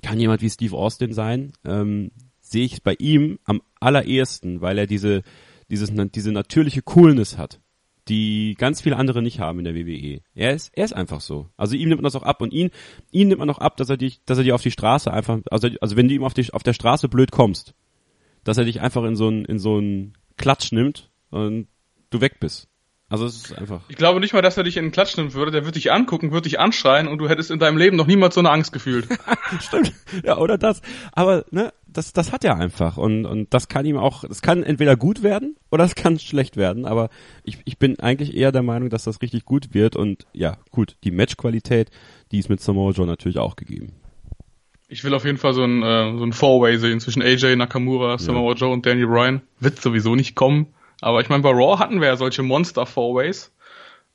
kann jemand wie Steve Austin sein, ähm, sehe ich bei ihm am allerersten, weil er diese, dieses, diese natürliche Coolness hat, die ganz viele andere nicht haben in der WWE. Er ist, er ist einfach so. Also ihm nimmt man das auch ab und ihn, ihn nimmt man auch ab, dass er dich, dass er dir auf die Straße einfach, also, also wenn du ihm auf, die, auf der Straße blöd kommst, dass er dich einfach in so ein, in so Klatsch nimmt und du weg bist. Also es ist einfach. Ich glaube nicht mal, dass er dich in den Klatsch nehmen würde. Der würde dich angucken, würde dich anschreien und du hättest in deinem Leben noch niemals so eine Angst gefühlt. Stimmt. Ja, oder das. Aber ne, das, das hat er einfach und und das kann ihm auch. Es kann entweder gut werden oder es kann schlecht werden. Aber ich ich bin eigentlich eher der Meinung, dass das richtig gut wird und ja gut, die Matchqualität, die ist mit Samoa Joe natürlich auch gegeben. Ich will auf jeden Fall so ein, äh, so ein Four-Way sehen zwischen AJ, Nakamura, Samoa ja. Joe und Daniel Bryan. Wird sowieso nicht kommen. Aber ich meine, bei Raw hatten wir ja solche Monster-Four-Ways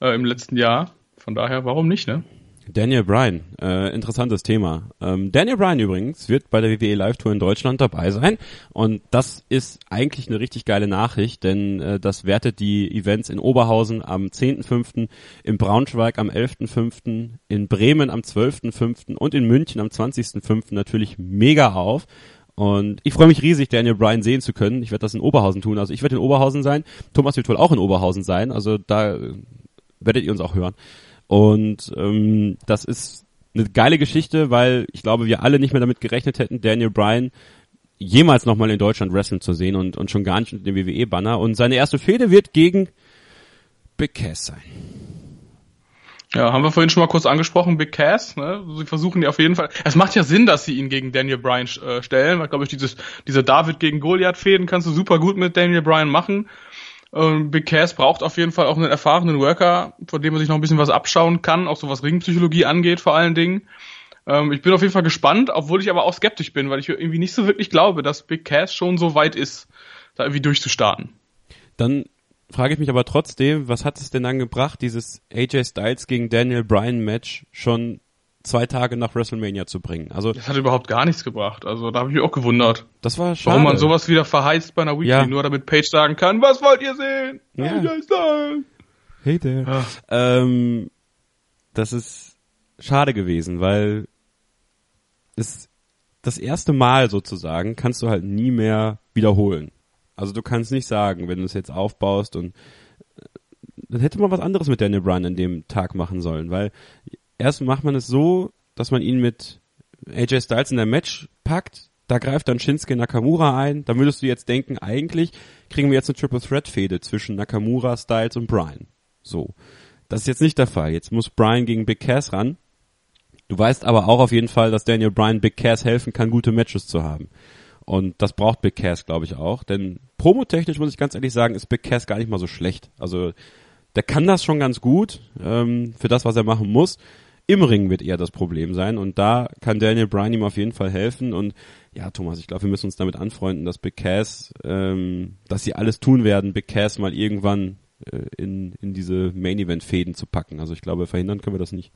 äh, im letzten Jahr. Von daher, warum nicht, ne? Daniel Bryan, äh, interessantes Thema. Ähm, Daniel Bryan übrigens wird bei der WWE Live Tour in Deutschland dabei sein und das ist eigentlich eine richtig geile Nachricht, denn äh, das wertet die Events in Oberhausen am 10.5., in Braunschweig am 11.5., in Bremen am 12.5. und in München am 20.5. natürlich mega auf. Und ich freue mich riesig, Daniel Bryan sehen zu können. Ich werde das in Oberhausen tun. Also ich werde in Oberhausen sein. Thomas wird wohl auch in Oberhausen sein. Also da äh, werdet ihr uns auch hören. Und ähm, das ist eine geile Geschichte, weil ich glaube, wir alle nicht mehr damit gerechnet hätten, Daniel Bryan jemals nochmal in Deutschland wrestlen zu sehen und, und schon gar nicht mit dem WWE-Banner. Und seine erste Fehde wird gegen Big Cass sein. Ja, haben wir vorhin schon mal kurz angesprochen, Big Cass, ne? Sie versuchen ja auf jeden Fall. Es macht ja Sinn, dass sie ihn gegen Daniel Bryan äh, stellen, weil glaube ich dieses diese David gegen Goliath Fäden kannst du super gut mit Daniel Bryan machen. Ähm, Big Cass braucht auf jeden Fall auch einen erfahrenen Worker, von dem man sich noch ein bisschen was abschauen kann, auch so was Ringpsychologie angeht vor allen Dingen. Ähm, ich bin auf jeden Fall gespannt, obwohl ich aber auch skeptisch bin, weil ich irgendwie nicht so wirklich glaube, dass Big Cass schon so weit ist, da irgendwie durchzustarten. Dann frage ich mich aber trotzdem, was hat es denn dann gebracht, dieses AJ Styles gegen Daniel Bryan Match schon zwei Tage nach WrestleMania zu bringen. Also das hat überhaupt gar nichts gebracht. Also da habe ich mich auch gewundert. Das war schade. Warum man sowas wieder verheizt bei einer Weekly, ja. nur damit Page sagen kann, was wollt ihr sehen? Ja. Hey there. Ja. Ähm, das ist schade gewesen, weil es das erste Mal sozusagen kannst du halt nie mehr wiederholen. Also du kannst nicht sagen, wenn du es jetzt aufbaust und äh, dann hätte man was anderes mit Daniel Bryan an dem Tag machen sollen, weil erst macht man es so, dass man ihn mit AJ Styles in der Match packt, da greift dann Shinsuke Nakamura ein, dann würdest du jetzt denken, eigentlich kriegen wir jetzt eine Triple Threat Fehde zwischen Nakamura, Styles und Bryan. So. Das ist jetzt nicht der Fall. Jetzt muss Bryan gegen Big Cass ran. Du weißt aber auch auf jeden Fall, dass Daniel Bryan Big Cass helfen kann, gute Matches zu haben. Und das braucht Big Cass, glaube ich, auch. Denn promotechnisch muss ich ganz ehrlich sagen, ist Big Cass gar nicht mal so schlecht. Also der kann das schon ganz gut ähm, für das, was er machen muss. Im Ring wird eher das Problem sein und da kann Daniel Bryan ihm auf jeden Fall helfen und ja, Thomas, ich glaube, wir müssen uns damit anfreunden, dass Big Cass, ähm, dass sie alles tun werden, Big Cass mal irgendwann äh, in, in diese Main-Event-Fäden zu packen. Also ich glaube, verhindern können wir das nicht.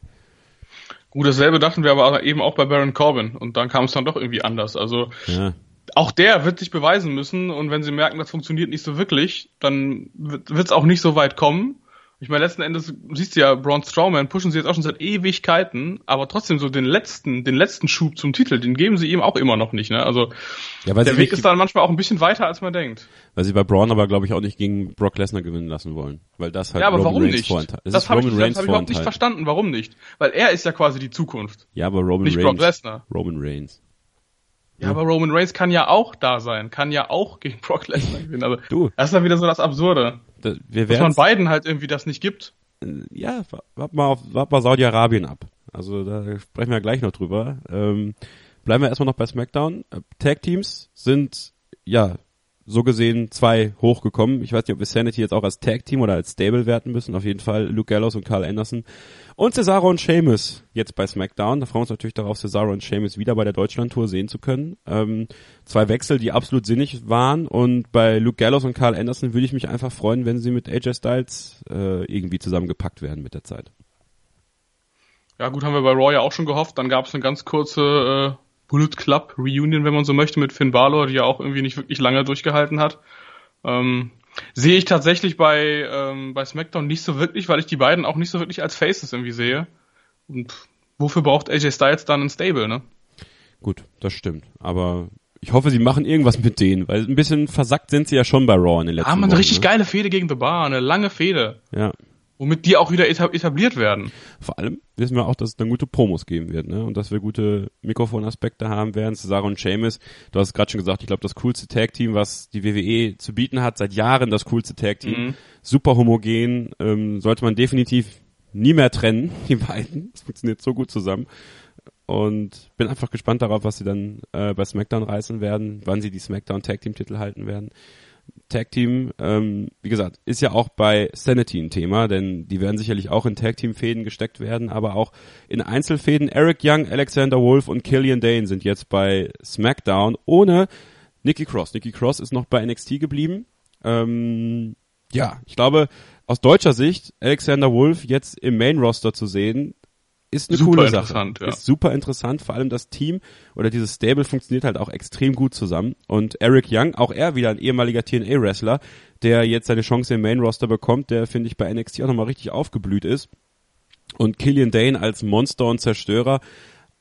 Gut, dasselbe dachten wir aber eben auch bei Baron Corbin und dann kam es dann doch irgendwie anders. Also ja. auch der wird sich beweisen müssen und wenn sie merken, das funktioniert nicht so wirklich, dann wird es auch nicht so weit kommen. Ich meine, letzten Endes siehst du ja, Braun Strowman pushen sie jetzt auch schon seit Ewigkeiten, aber trotzdem so den letzten, den letzten Schub zum Titel, den geben sie ihm auch immer noch nicht. Ne? Also ja, der Weg ist dann manchmal auch ein bisschen weiter, als man denkt. Weil sie bei Braun aber, glaube ich, auch nicht gegen Brock Lesnar gewinnen lassen wollen. Weil das halt ja, aber Roman warum Reigns nicht? Vorenthalten. Das, das habe ich, hab ich überhaupt nicht verstanden. Warum nicht? Weil er ist ja quasi die Zukunft. Ja, aber Roman nicht Reigns. Brock Lesnar. Roman Reigns. Ja, aber Roman Reigns kann ja auch da sein, kann ja auch gegen Brock Lesnar gewinnen. Also, du. Das ist dann wieder so das Absurde. Da, wir dass man beiden halt irgendwie das nicht gibt ja, wart mal, auf, wart mal Saudi-Arabien ab. Also da sprechen wir gleich noch drüber. Ähm, bleiben wir erstmal noch bei SmackDown. Äh, Tag-Teams sind, ja, so gesehen zwei hochgekommen. Ich weiß nicht, ob wir Sanity jetzt auch als Tag-Team oder als Stable werten müssen. Auf jeden Fall Luke Gallows und Carl Anderson. Und Cesaro und Sheamus jetzt bei SmackDown. Da freuen wir uns natürlich darauf, Cesaro und Sheamus wieder bei der Deutschland-Tour sehen zu können. Ähm, zwei Wechsel, die absolut sinnig waren. Und bei Luke Gallows und Carl Anderson würde ich mich einfach freuen, wenn sie mit AJ Styles äh, irgendwie zusammengepackt werden mit der Zeit. Ja gut, haben wir bei Raw ja auch schon gehofft. Dann gab es eine ganz kurze äh, Bullet Club Reunion, wenn man so möchte, mit Finn Balor, die ja auch irgendwie nicht wirklich lange durchgehalten hat. Ähm, sehe ich tatsächlich bei, ähm, bei SmackDown nicht so wirklich, weil ich die beiden auch nicht so wirklich als Faces irgendwie sehe. Und wofür braucht AJ Styles dann ein Stable, ne? Gut, das stimmt. Aber ich hoffe, sie machen irgendwas mit denen, weil ein bisschen versackt sind sie ja schon bei Raw in den letzten Jahren. Ah, man, eine richtig ne? geile Fehde gegen The Bar, eine lange Fehde. Ja womit die auch wieder etabliert werden. Vor allem wissen wir auch, dass es dann gute Promos geben wird, ne? Und dass wir gute Mikrofonaspekte haben werden. Cesaro und Seamus, du hast es gerade schon gesagt, ich glaube, das coolste Tag-Team, was die WWE zu bieten hat, seit Jahren das coolste Tag-Team. Mhm. Super homogen, ähm, sollte man definitiv nie mehr trennen, die beiden. Das funktioniert so gut zusammen. Und bin einfach gespannt darauf, was sie dann äh, bei SmackDown reißen werden, wann sie die SmackDown Tag Team Titel halten werden. Tag Team, ähm, wie gesagt, ist ja auch bei Sanity ein Thema, denn die werden sicherlich auch in Tag Team Fäden gesteckt werden, aber auch in Einzelfäden. Eric Young, Alexander Wolf und Killian Dane sind jetzt bei SmackDown ohne Nikki Cross. Nikki Cross ist noch bei NXT geblieben. Ähm, ja, ich glaube, aus deutscher Sicht, Alexander Wolf jetzt im Main Roster zu sehen, ist eine super coole Sache. Ja. Ist super interessant. Vor allem das Team oder dieses Stable funktioniert halt auch extrem gut zusammen. Und Eric Young, auch er wieder ein ehemaliger TNA-Wrestler, der jetzt seine Chance im Main-Roster bekommt, der finde ich bei NXT auch nochmal richtig aufgeblüht ist. Und Killian Dane als Monster und Zerstörer.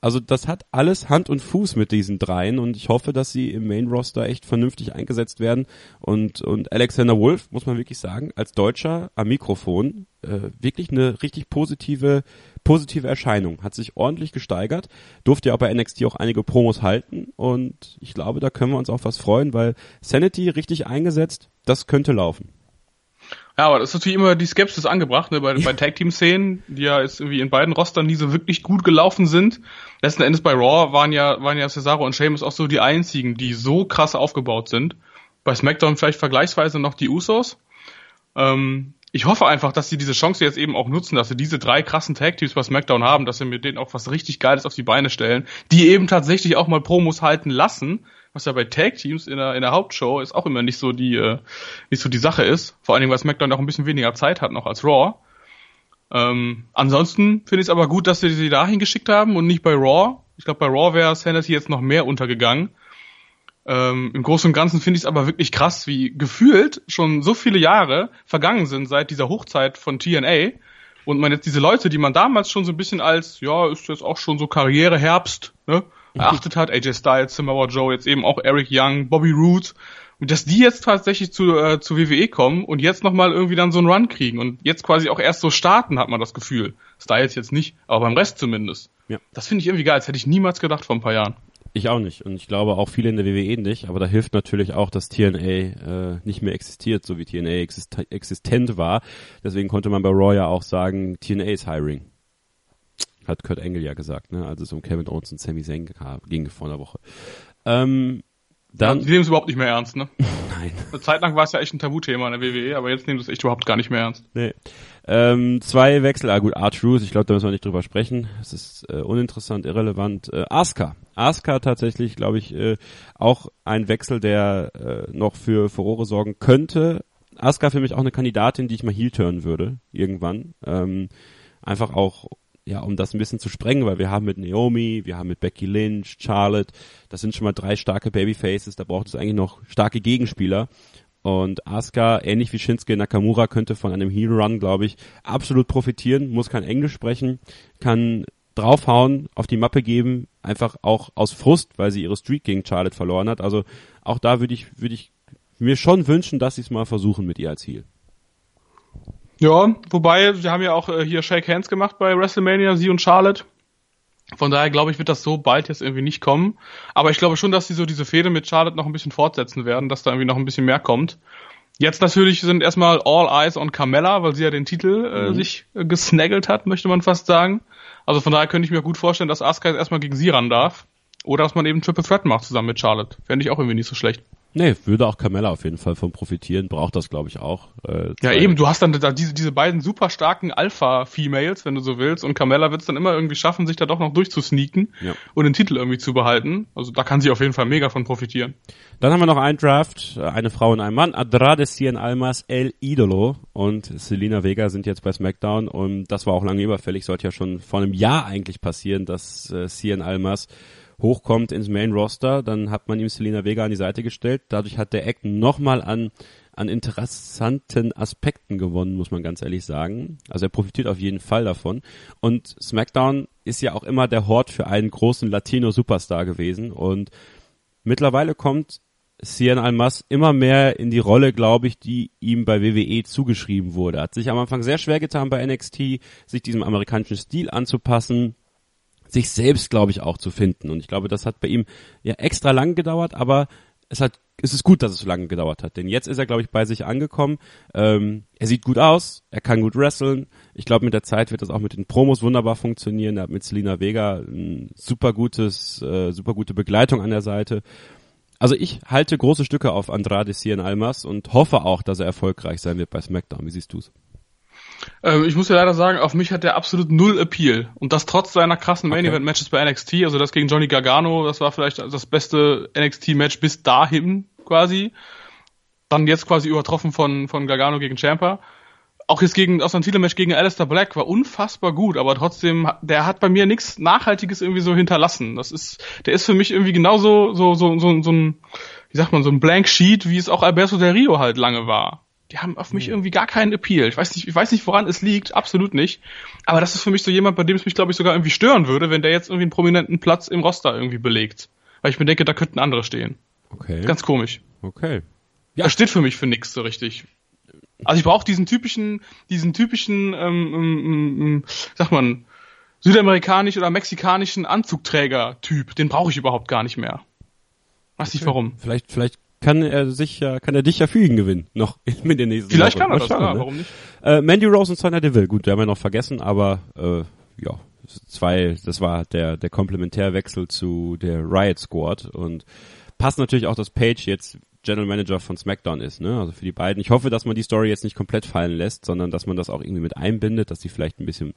Also das hat alles Hand und Fuß mit diesen dreien und ich hoffe, dass sie im Main Roster echt vernünftig eingesetzt werden und und Alexander Wolf muss man wirklich sagen als Deutscher am Mikrofon äh, wirklich eine richtig positive positive Erscheinung, hat sich ordentlich gesteigert, durfte ja auch bei NXT auch einige Promos halten und ich glaube, da können wir uns auf was freuen, weil Sanity richtig eingesetzt, das könnte laufen. Ja, aber das ist natürlich immer die Skepsis angebracht, ne, bei, ja. bei Tag-Team-Szenen, die ja jetzt irgendwie in beiden Rostern nie so wirklich gut gelaufen sind. Letzten Endes bei Raw waren ja, waren ja Cesaro und Sheamus auch so die einzigen, die so krass aufgebaut sind. Bei SmackDown vielleicht vergleichsweise noch die Usos. Ähm, ich hoffe einfach, dass sie diese Chance jetzt eben auch nutzen, dass sie diese drei krassen Tag-Teams bei SmackDown haben, dass sie mit denen auch was richtig Geiles auf die Beine stellen, die eben tatsächlich auch mal Promos halten lassen, was ja bei Tag-Teams in der, in der Hauptshow ist auch immer nicht so die, äh, nicht so die Sache ist. Vor allen Dingen, weil SmackDown auch ein bisschen weniger Zeit hat noch als Raw. Ähm, ansonsten finde ich es aber gut, dass sie sie dahin geschickt haben und nicht bei Raw. Ich glaube, bei Raw wäre Sanity jetzt noch mehr untergegangen. Ähm, Im Großen und Ganzen finde ich es aber wirklich krass, wie gefühlt schon so viele Jahre vergangen sind seit dieser Hochzeit von TNA und man jetzt diese Leute, die man damals schon so ein bisschen als, ja, ist jetzt auch schon so Karriereherbst, ne, erachtet hat. AJ Styles, Samoa Joe, jetzt eben auch Eric Young, Bobby Roode. Und dass die jetzt tatsächlich zu, äh, zu WWE kommen und jetzt nochmal irgendwie dann so einen Run kriegen und jetzt quasi auch erst so starten, hat man das Gefühl. Styles jetzt nicht, aber beim Rest zumindest. Ja. Das finde ich irgendwie geil, das hätte ich niemals gedacht vor ein paar Jahren. Ich auch nicht. Und ich glaube auch viele in der WWE nicht. Aber da hilft natürlich auch, dass TNA äh, nicht mehr existiert, so wie TNA exist existent war. Deswegen konnte man bei Raw ja auch sagen, TNA ist hiring. Hat Kurt Engel ja gesagt, ne? als es um Kevin Owens und Sami Zayn ging vor einer Woche. Ähm, dann, ja, sie nehmen es überhaupt nicht mehr ernst, ne? Nein. Eine Zeit lang war es ja echt ein Tabuthema in der WWE, aber jetzt nehmen sie es echt überhaupt gar nicht mehr ernst. Nee. Ähm, zwei Wechsel, ah gut, Art Truth, ich glaube, da müssen wir nicht drüber sprechen. Es ist äh, uninteressant, irrelevant. Äh, Asuka. Asuka tatsächlich, glaube ich, äh, auch ein Wechsel, der äh, noch für Furore sorgen könnte. Asuka für mich auch eine Kandidatin, die ich mal heel turnen würde, irgendwann. Ähm, einfach auch ja, um das ein bisschen zu sprengen, weil wir haben mit Naomi, wir haben mit Becky Lynch, Charlotte, das sind schon mal drei starke Babyfaces, da braucht es eigentlich noch starke Gegenspieler. Und Asuka, ähnlich wie Shinsuke Nakamura, könnte von einem Heel Run, glaube ich, absolut profitieren, muss kein Englisch sprechen, kann draufhauen, auf die Mappe geben, einfach auch aus Frust, weil sie ihre Streak gegen Charlotte verloren hat. Also auch da würde ich, würde ich mir schon wünschen, dass sie es mal versuchen mit ihr als Heel. Ja, wobei, sie haben ja auch äh, hier Shake Hands gemacht bei WrestleMania, sie und Charlotte. Von daher glaube ich, wird das so bald jetzt irgendwie nicht kommen. Aber ich glaube schon, dass sie so diese Fehde mit Charlotte noch ein bisschen fortsetzen werden, dass da irgendwie noch ein bisschen mehr kommt. Jetzt natürlich sind erstmal All Eyes on Carmella, weil sie ja den Titel äh, mhm. sich äh, gesnaggelt hat, möchte man fast sagen. Also von daher könnte ich mir gut vorstellen, dass Asuka jetzt erstmal gegen sie ran darf. Oder dass man eben Triple Threat macht zusammen mit Charlotte. Fände ich auch irgendwie nicht so schlecht. Nee, würde auch Carmella auf jeden Fall von profitieren, braucht das glaube ich auch. Äh, ja eben, du hast dann da diese, diese beiden super starken Alpha-Females, wenn du so willst, und Carmella wird es dann immer irgendwie schaffen, sich da doch noch durchzusneaken ja. und den Titel irgendwie zu behalten. Also da kann sie auf jeden Fall mega von profitieren. Dann haben wir noch einen Draft, eine Frau und ein Mann, Adrade Cien Almas, El Idolo und Selina Vega sind jetzt bei SmackDown und das war auch lange überfällig, sollte ja schon vor einem Jahr eigentlich passieren, dass äh, Cien Almas hochkommt ins Main Roster, dann hat man ihm Selena Vega an die Seite gestellt. Dadurch hat der Act nochmal an, an interessanten Aspekten gewonnen, muss man ganz ehrlich sagen. Also er profitiert auf jeden Fall davon. Und SmackDown ist ja auch immer der Hort für einen großen Latino-Superstar gewesen. Und mittlerweile kommt Cien Almas immer mehr in die Rolle, glaube ich, die ihm bei WWE zugeschrieben wurde. Hat sich am Anfang sehr schwer getan bei NXT, sich diesem amerikanischen Stil anzupassen sich selbst, glaube ich, auch zu finden. Und ich glaube, das hat bei ihm ja extra lang gedauert, aber es hat es ist gut, dass es so lange gedauert hat, denn jetzt ist er, glaube ich, bei sich angekommen. Ähm, er sieht gut aus, er kann gut wresteln. Ich glaube, mit der Zeit wird das auch mit den Promos wunderbar funktionieren. Er hat mit Selina Vega ein super gutes, äh, super gute Begleitung an der Seite. Also ich halte große Stücke auf Andrade Cien Almas und hoffe auch, dass er erfolgreich sein wird bei SmackDown. Wie siehst du's? Ähm, ich muss ja leider sagen, auf mich hat der absolut null Appeal. Und das trotz seiner krassen Main Event Matches bei NXT. Also das gegen Johnny Gargano, das war vielleicht das beste NXT Match bis dahin quasi. Dann jetzt quasi übertroffen von, von Gargano gegen Champa. Auch jetzt gegen, aus einem Titelmatch gegen Alistair Black war unfassbar gut, aber trotzdem, der hat bei mir nichts Nachhaltiges irgendwie so hinterlassen. Das ist, der ist für mich irgendwie genauso, so, so, so, so ein, wie sagt man, so ein Blank Sheet, wie es auch Alberto Del Rio halt lange war die haben auf mich hm. irgendwie gar keinen Appeal. Ich weiß nicht, ich weiß nicht, woran es liegt, absolut nicht. Aber das ist für mich so jemand, bei dem es mich, glaube ich, sogar irgendwie stören würde, wenn der jetzt irgendwie einen prominenten Platz im Roster irgendwie belegt. Weil ich mir denke, da könnten andere stehen. Okay. Ganz komisch. Okay. Ja. Er steht für mich für nichts so richtig. Also ich brauche diesen typischen, diesen typischen, ähm, ähm, ähm, ähm sag man, südamerikanisch oder mexikanischen Anzugträger-Typ. Den brauche ich überhaupt gar nicht mehr. Weiß okay. nicht warum. Vielleicht, vielleicht kann er sich ja, kann er dich ja für ihn gewinnen, noch in den nächsten Vielleicht Wochen. kann er das, klar, ne? warum nicht? Äh, Mandy Rose und Sonya Deville, gut, der haben wir noch vergessen, aber äh, ja, zwei, das war der, der Komplementärwechsel zu der Riot Squad und passt natürlich auch, dass Page jetzt General Manager von SmackDown ist, ne? Also für die beiden. Ich hoffe, dass man die Story jetzt nicht komplett fallen lässt, sondern dass man das auch irgendwie mit einbindet, dass die vielleicht ein bisschen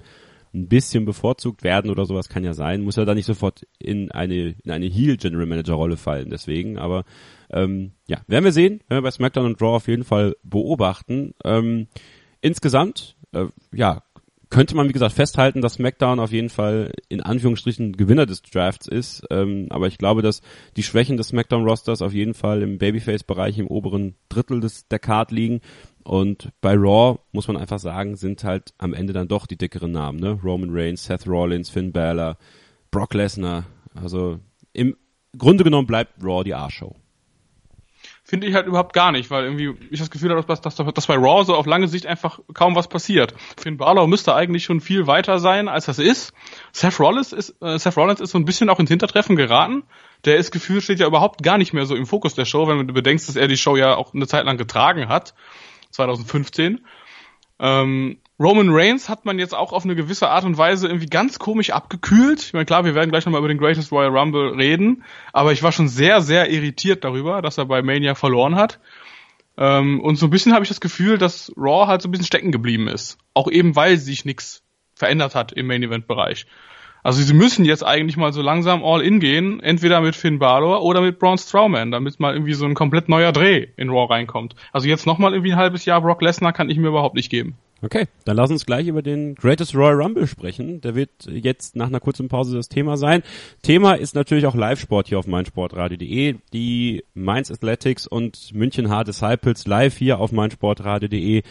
ein bisschen bevorzugt werden oder sowas kann ja sein, muss ja da nicht sofort in eine in eine Heel General Manager Rolle fallen. Deswegen, aber ähm, ja, werden wir sehen, werden wir bei SmackDown und Draw auf jeden Fall beobachten. Ähm, insgesamt, äh, ja, könnte man wie gesagt festhalten, dass SmackDown auf jeden Fall in Anführungsstrichen Gewinner des Drafts ist. Ähm, aber ich glaube, dass die Schwächen des SmackDown-Rosters auf jeden Fall im Babyface-Bereich im oberen Drittel des der Card liegen. Und bei Raw muss man einfach sagen, sind halt am Ende dann doch die dickeren Namen, ne? Roman Reigns, Seth Rollins, Finn Balor, Brock Lesnar. Also im Grunde genommen bleibt Raw die A-Show. Finde ich halt überhaupt gar nicht, weil irgendwie ich das Gefühl habe, dass, dass, dass bei Raw so auf lange Sicht einfach kaum was passiert. Finn Balor müsste eigentlich schon viel weiter sein, als das ist. Seth Rollins ist, äh, Seth Rollins ist so ein bisschen auch ins Hintertreffen geraten. Der ist gefühlt steht ja überhaupt gar nicht mehr so im Fokus der Show, wenn du bedenkst, dass er die Show ja auch eine Zeit lang getragen hat. 2015. Ähm, Roman Reigns hat man jetzt auch auf eine gewisse Art und Weise irgendwie ganz komisch abgekühlt. Ich meine, klar, wir werden gleich nochmal über den Greatest Royal Rumble reden, aber ich war schon sehr, sehr irritiert darüber, dass er bei Mania verloren hat. Ähm, und so ein bisschen habe ich das Gefühl, dass Raw halt so ein bisschen stecken geblieben ist. Auch eben, weil sich nichts verändert hat im Main Event Bereich. Also sie müssen jetzt eigentlich mal so langsam all in gehen, entweder mit Finn Balor oder mit Braun Strowman, damit mal irgendwie so ein komplett neuer Dreh in Raw reinkommt. Also jetzt nochmal irgendwie ein halbes Jahr Brock Lesnar kann ich mir überhaupt nicht geben. Okay, dann lass uns gleich über den Greatest Royal Rumble sprechen. Der wird jetzt nach einer kurzen Pause das Thema sein. Thema ist natürlich auch Live-Sport hier auf meinsportradio.de. Die Mainz Athletics und München Hard Disciples live hier auf meinsportradio.de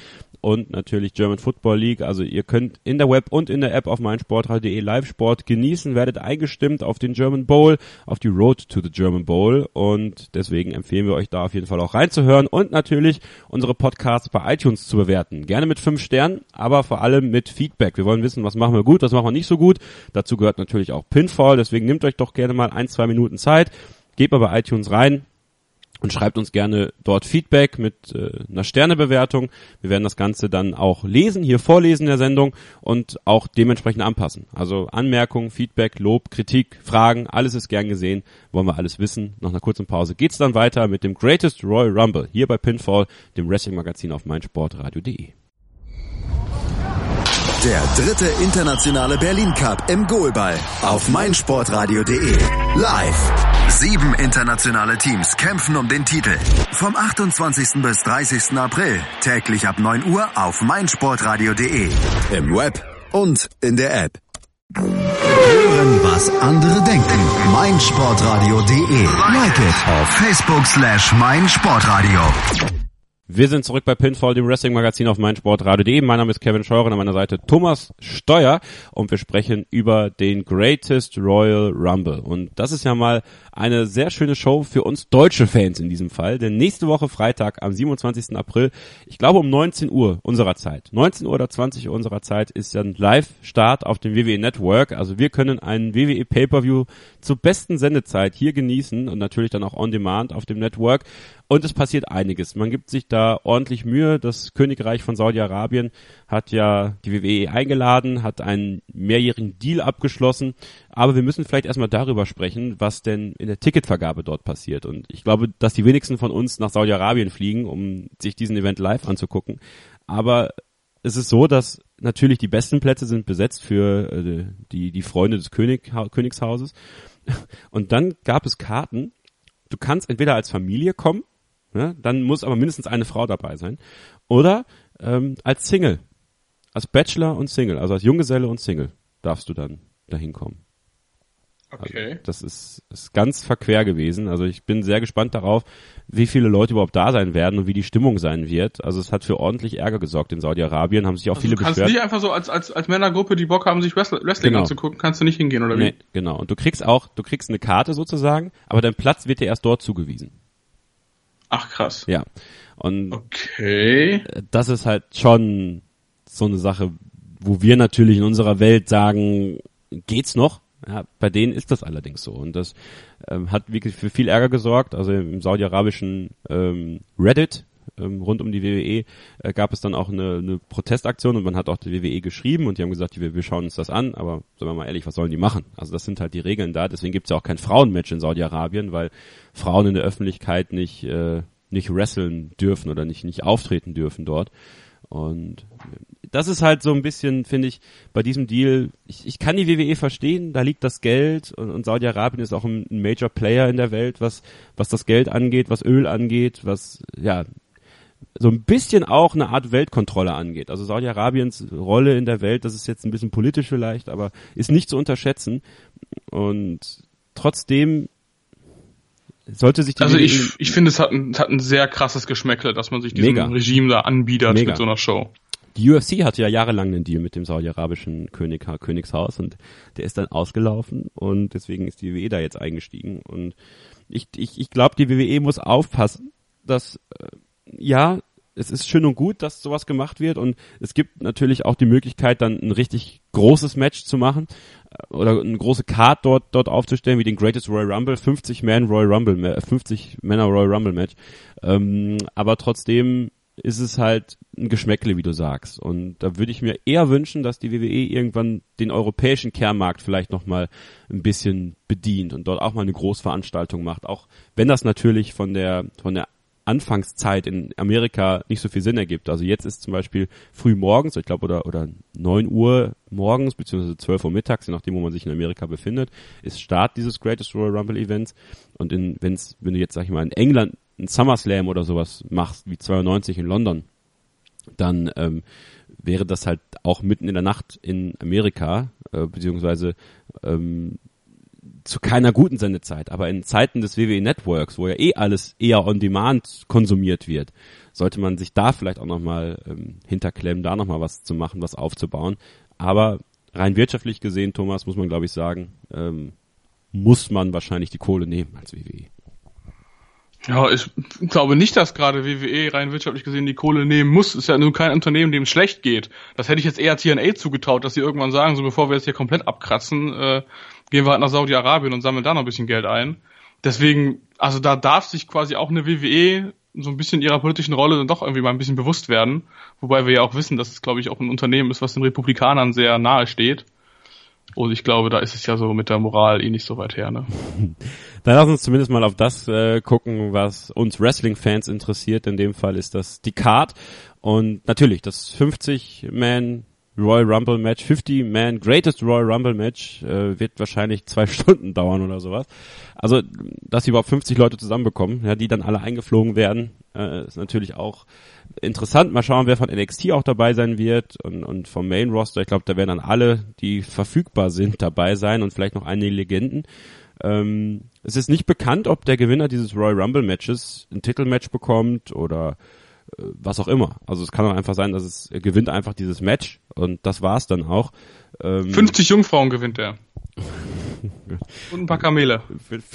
und natürlich German Football League. Also ihr könnt in der Web und in der App auf meinsportradio.de Live-Sport genießen, werdet eingestimmt auf den German Bowl, auf die Road to the German Bowl und deswegen empfehlen wir euch da auf jeden Fall auch reinzuhören und natürlich unsere Podcasts bei iTunes zu bewerten. Gerne mit fünf Sternen, aber vor allem mit Feedback. Wir wollen wissen, was machen wir gut, was machen wir nicht so gut. Dazu gehört natürlich auch Pinfall, deswegen nehmt euch doch gerne mal ein, zwei Minuten Zeit. Geht mal bei iTunes rein, und schreibt uns gerne dort Feedback mit äh, einer Sternebewertung. Wir werden das Ganze dann auch lesen, hier vorlesen in der Sendung und auch dementsprechend anpassen. Also Anmerkungen, Feedback, Lob, Kritik, Fragen, alles ist gern gesehen, wollen wir alles wissen. Nach einer kurzen Pause geht's dann weiter mit dem Greatest Royal Rumble hier bei Pinfall, dem Wrestling-Magazin auf meinsportradio.de. Der dritte internationale Berlin Cup im Goalball auf meinsportradio.de. Live. Sieben internationale Teams kämpfen um den Titel. Vom 28. bis 30. April täglich ab 9 Uhr auf meinsportradio.de. Im Web und in der App. Hören, was andere denken. meinsportradio.de. Like it auf Facebook slash meinsportradio. Wir sind zurück bei Pinfall, dem Wrestling-Magazin auf meinsportradio.de. Mein Name ist Kevin Scheuren, an meiner Seite Thomas Steuer und wir sprechen über den Greatest Royal Rumble. Und das ist ja mal eine sehr schöne Show für uns deutsche Fans in diesem Fall, denn nächste Woche Freitag am 27. April, ich glaube um 19 Uhr unserer Zeit, 19 Uhr oder 20 Uhr unserer Zeit ist dann Live-Start auf dem WWE Network. Also wir können einen WWE Pay-Per-View zur besten Sendezeit hier genießen und natürlich dann auch on demand auf dem Network. Und es passiert einiges. Man gibt sich da ordentlich Mühe. Das Königreich von Saudi-Arabien hat ja die WWE eingeladen, hat einen mehrjährigen Deal abgeschlossen. Aber wir müssen vielleicht erstmal darüber sprechen, was denn in der Ticketvergabe dort passiert. Und ich glaube, dass die wenigsten von uns nach Saudi-Arabien fliegen, um sich diesen Event live anzugucken. Aber es ist so, dass natürlich die besten Plätze sind besetzt für äh, die, die Freunde des König, Königshauses. Und dann gab es Karten. Du kannst entweder als Familie kommen, Ne? Dann muss aber mindestens eine Frau dabei sein. Oder ähm, als Single. Als Bachelor und Single, also als Junggeselle und Single darfst du dann dahin kommen. Okay. Also das ist, ist ganz verquer gewesen. Also ich bin sehr gespannt darauf, wie viele Leute überhaupt da sein werden und wie die Stimmung sein wird. Also es hat für ordentlich Ärger gesorgt in Saudi-Arabien, haben sich auch also viele du kannst beschwert. nicht einfach so als, als, als Männergruppe, die Bock haben, sich Wrestling genau. anzugucken, kannst du nicht hingehen, oder wie? Nee, genau. Und du kriegst auch, du kriegst eine Karte sozusagen, aber dein Platz wird dir erst dort zugewiesen. Ach krass. Ja. Und okay. das ist halt schon so eine Sache, wo wir natürlich in unserer Welt sagen, geht's noch? Ja, bei denen ist das allerdings so. Und das ähm, hat wirklich für viel Ärger gesorgt. Also im saudi-arabischen ähm, Reddit ähm, rund um die WWE äh, gab es dann auch eine, eine Protestaktion und man hat auch die WWE geschrieben und die haben gesagt, wir, wir schauen uns das an, aber sagen wir mal ehrlich, was sollen die machen? Also das sind halt die Regeln da, deswegen gibt es ja auch kein Frauenmatch in Saudi-Arabien, weil Frauen in der Öffentlichkeit nicht, äh, nicht wresteln dürfen oder nicht, nicht auftreten dürfen dort. Und das ist halt so ein bisschen, finde ich, bei diesem Deal, ich, ich kann die WWE verstehen, da liegt das Geld und, und Saudi-Arabien ist auch ein, ein Major Player in der Welt, was, was das Geld angeht, was Öl angeht, was, ja, so ein bisschen auch eine Art Weltkontrolle angeht. Also Saudi-Arabiens Rolle in der Welt, das ist jetzt ein bisschen politisch vielleicht, aber ist nicht zu unterschätzen. Und trotzdem sollte sich die Also ich, ich finde, es hat ein, hat ein sehr krasses Geschmäckle, dass man sich diesem Mega. Regime da anbietet Mega. mit so einer Show. Die UFC hatte ja jahrelang einen Deal mit dem saudi-arabischen König, Königshaus und der ist dann ausgelaufen und deswegen ist die WWE da jetzt eingestiegen und ich, ich, ich glaube, die WWE muss aufpassen, dass äh, ja, es ist schön und gut, dass sowas gemacht wird und es gibt natürlich auch die Möglichkeit, dann ein richtig großes Match zu machen oder eine große Card dort dort aufzustellen, wie den Greatest Royal Rumble, 50 Man Royal Rumble, 50 Männer Royal Rumble Match. Ähm, aber trotzdem ist es halt ein Geschmäckle, wie du sagst. Und da würde ich mir eher wünschen, dass die WWE irgendwann den europäischen Kernmarkt vielleicht nochmal ein bisschen bedient und dort auch mal eine Großveranstaltung macht. Auch wenn das natürlich von der, von der Anfangszeit in Amerika nicht so viel Sinn ergibt. Also jetzt ist zum Beispiel früh morgens, ich glaube, oder, oder neun Uhr morgens, beziehungsweise zwölf Uhr mittags, je nachdem, wo man sich in Amerika befindet, ist Start dieses Greatest Royal Rumble Events. Und in, wenn's, wenn du jetzt, sag ich mal, in England ein SummerSlam oder sowas machst, wie 92 in London, dann ähm, wäre das halt auch mitten in der Nacht in Amerika, äh, beziehungsweise ähm, zu keiner guten Sendezeit, aber in Zeiten des WWE Networks, wo ja eh alles eher on demand konsumiert wird, sollte man sich da vielleicht auch nochmal ähm, hinterklemmen, da nochmal was zu machen, was aufzubauen. Aber rein wirtschaftlich gesehen, Thomas, muss man glaube ich sagen, ähm, muss man wahrscheinlich die Kohle nehmen als WWE. Ja, ich glaube nicht, dass gerade WWE rein wirtschaftlich gesehen die Kohle nehmen muss. Ist ja nur kein Unternehmen, dem es schlecht geht. Das hätte ich jetzt eher TNA zugetraut, dass sie irgendwann sagen, so bevor wir jetzt hier komplett abkratzen, äh, gehen wir halt nach Saudi-Arabien und sammeln da noch ein bisschen Geld ein. Deswegen, also da darf sich quasi auch eine WWE so ein bisschen ihrer politischen Rolle dann doch irgendwie mal ein bisschen bewusst werden. Wobei wir ja auch wissen, dass es, glaube ich, auch ein Unternehmen ist, was den Republikanern sehr nahe steht. Und ich glaube, da ist es ja so mit der Moral eh nicht so weit her. Ne? Dann lass uns zumindest mal auf das äh, gucken, was uns Wrestling-Fans interessiert. In dem Fall ist das die Card. Und natürlich, das 50-Man Royal Rumble Match, 50-Man Greatest Royal Rumble Match äh, wird wahrscheinlich zwei Stunden dauern oder sowas. Also, dass sie überhaupt 50 Leute zusammenbekommen, ja, die dann alle eingeflogen werden, äh, ist natürlich auch interessant. Mal schauen, wer von NXT auch dabei sein wird und, und vom Main Roster. Ich glaube, da werden dann alle, die verfügbar sind, dabei sein und vielleicht noch einige Legenden. Ähm, es ist nicht bekannt, ob der Gewinner dieses Royal Rumble Matches ein Titelmatch bekommt oder was auch immer. Also es kann auch einfach sein, dass es er gewinnt einfach dieses Match und das war's dann auch. Ähm, 50 Jungfrauen gewinnt er. und ein paar Kamele.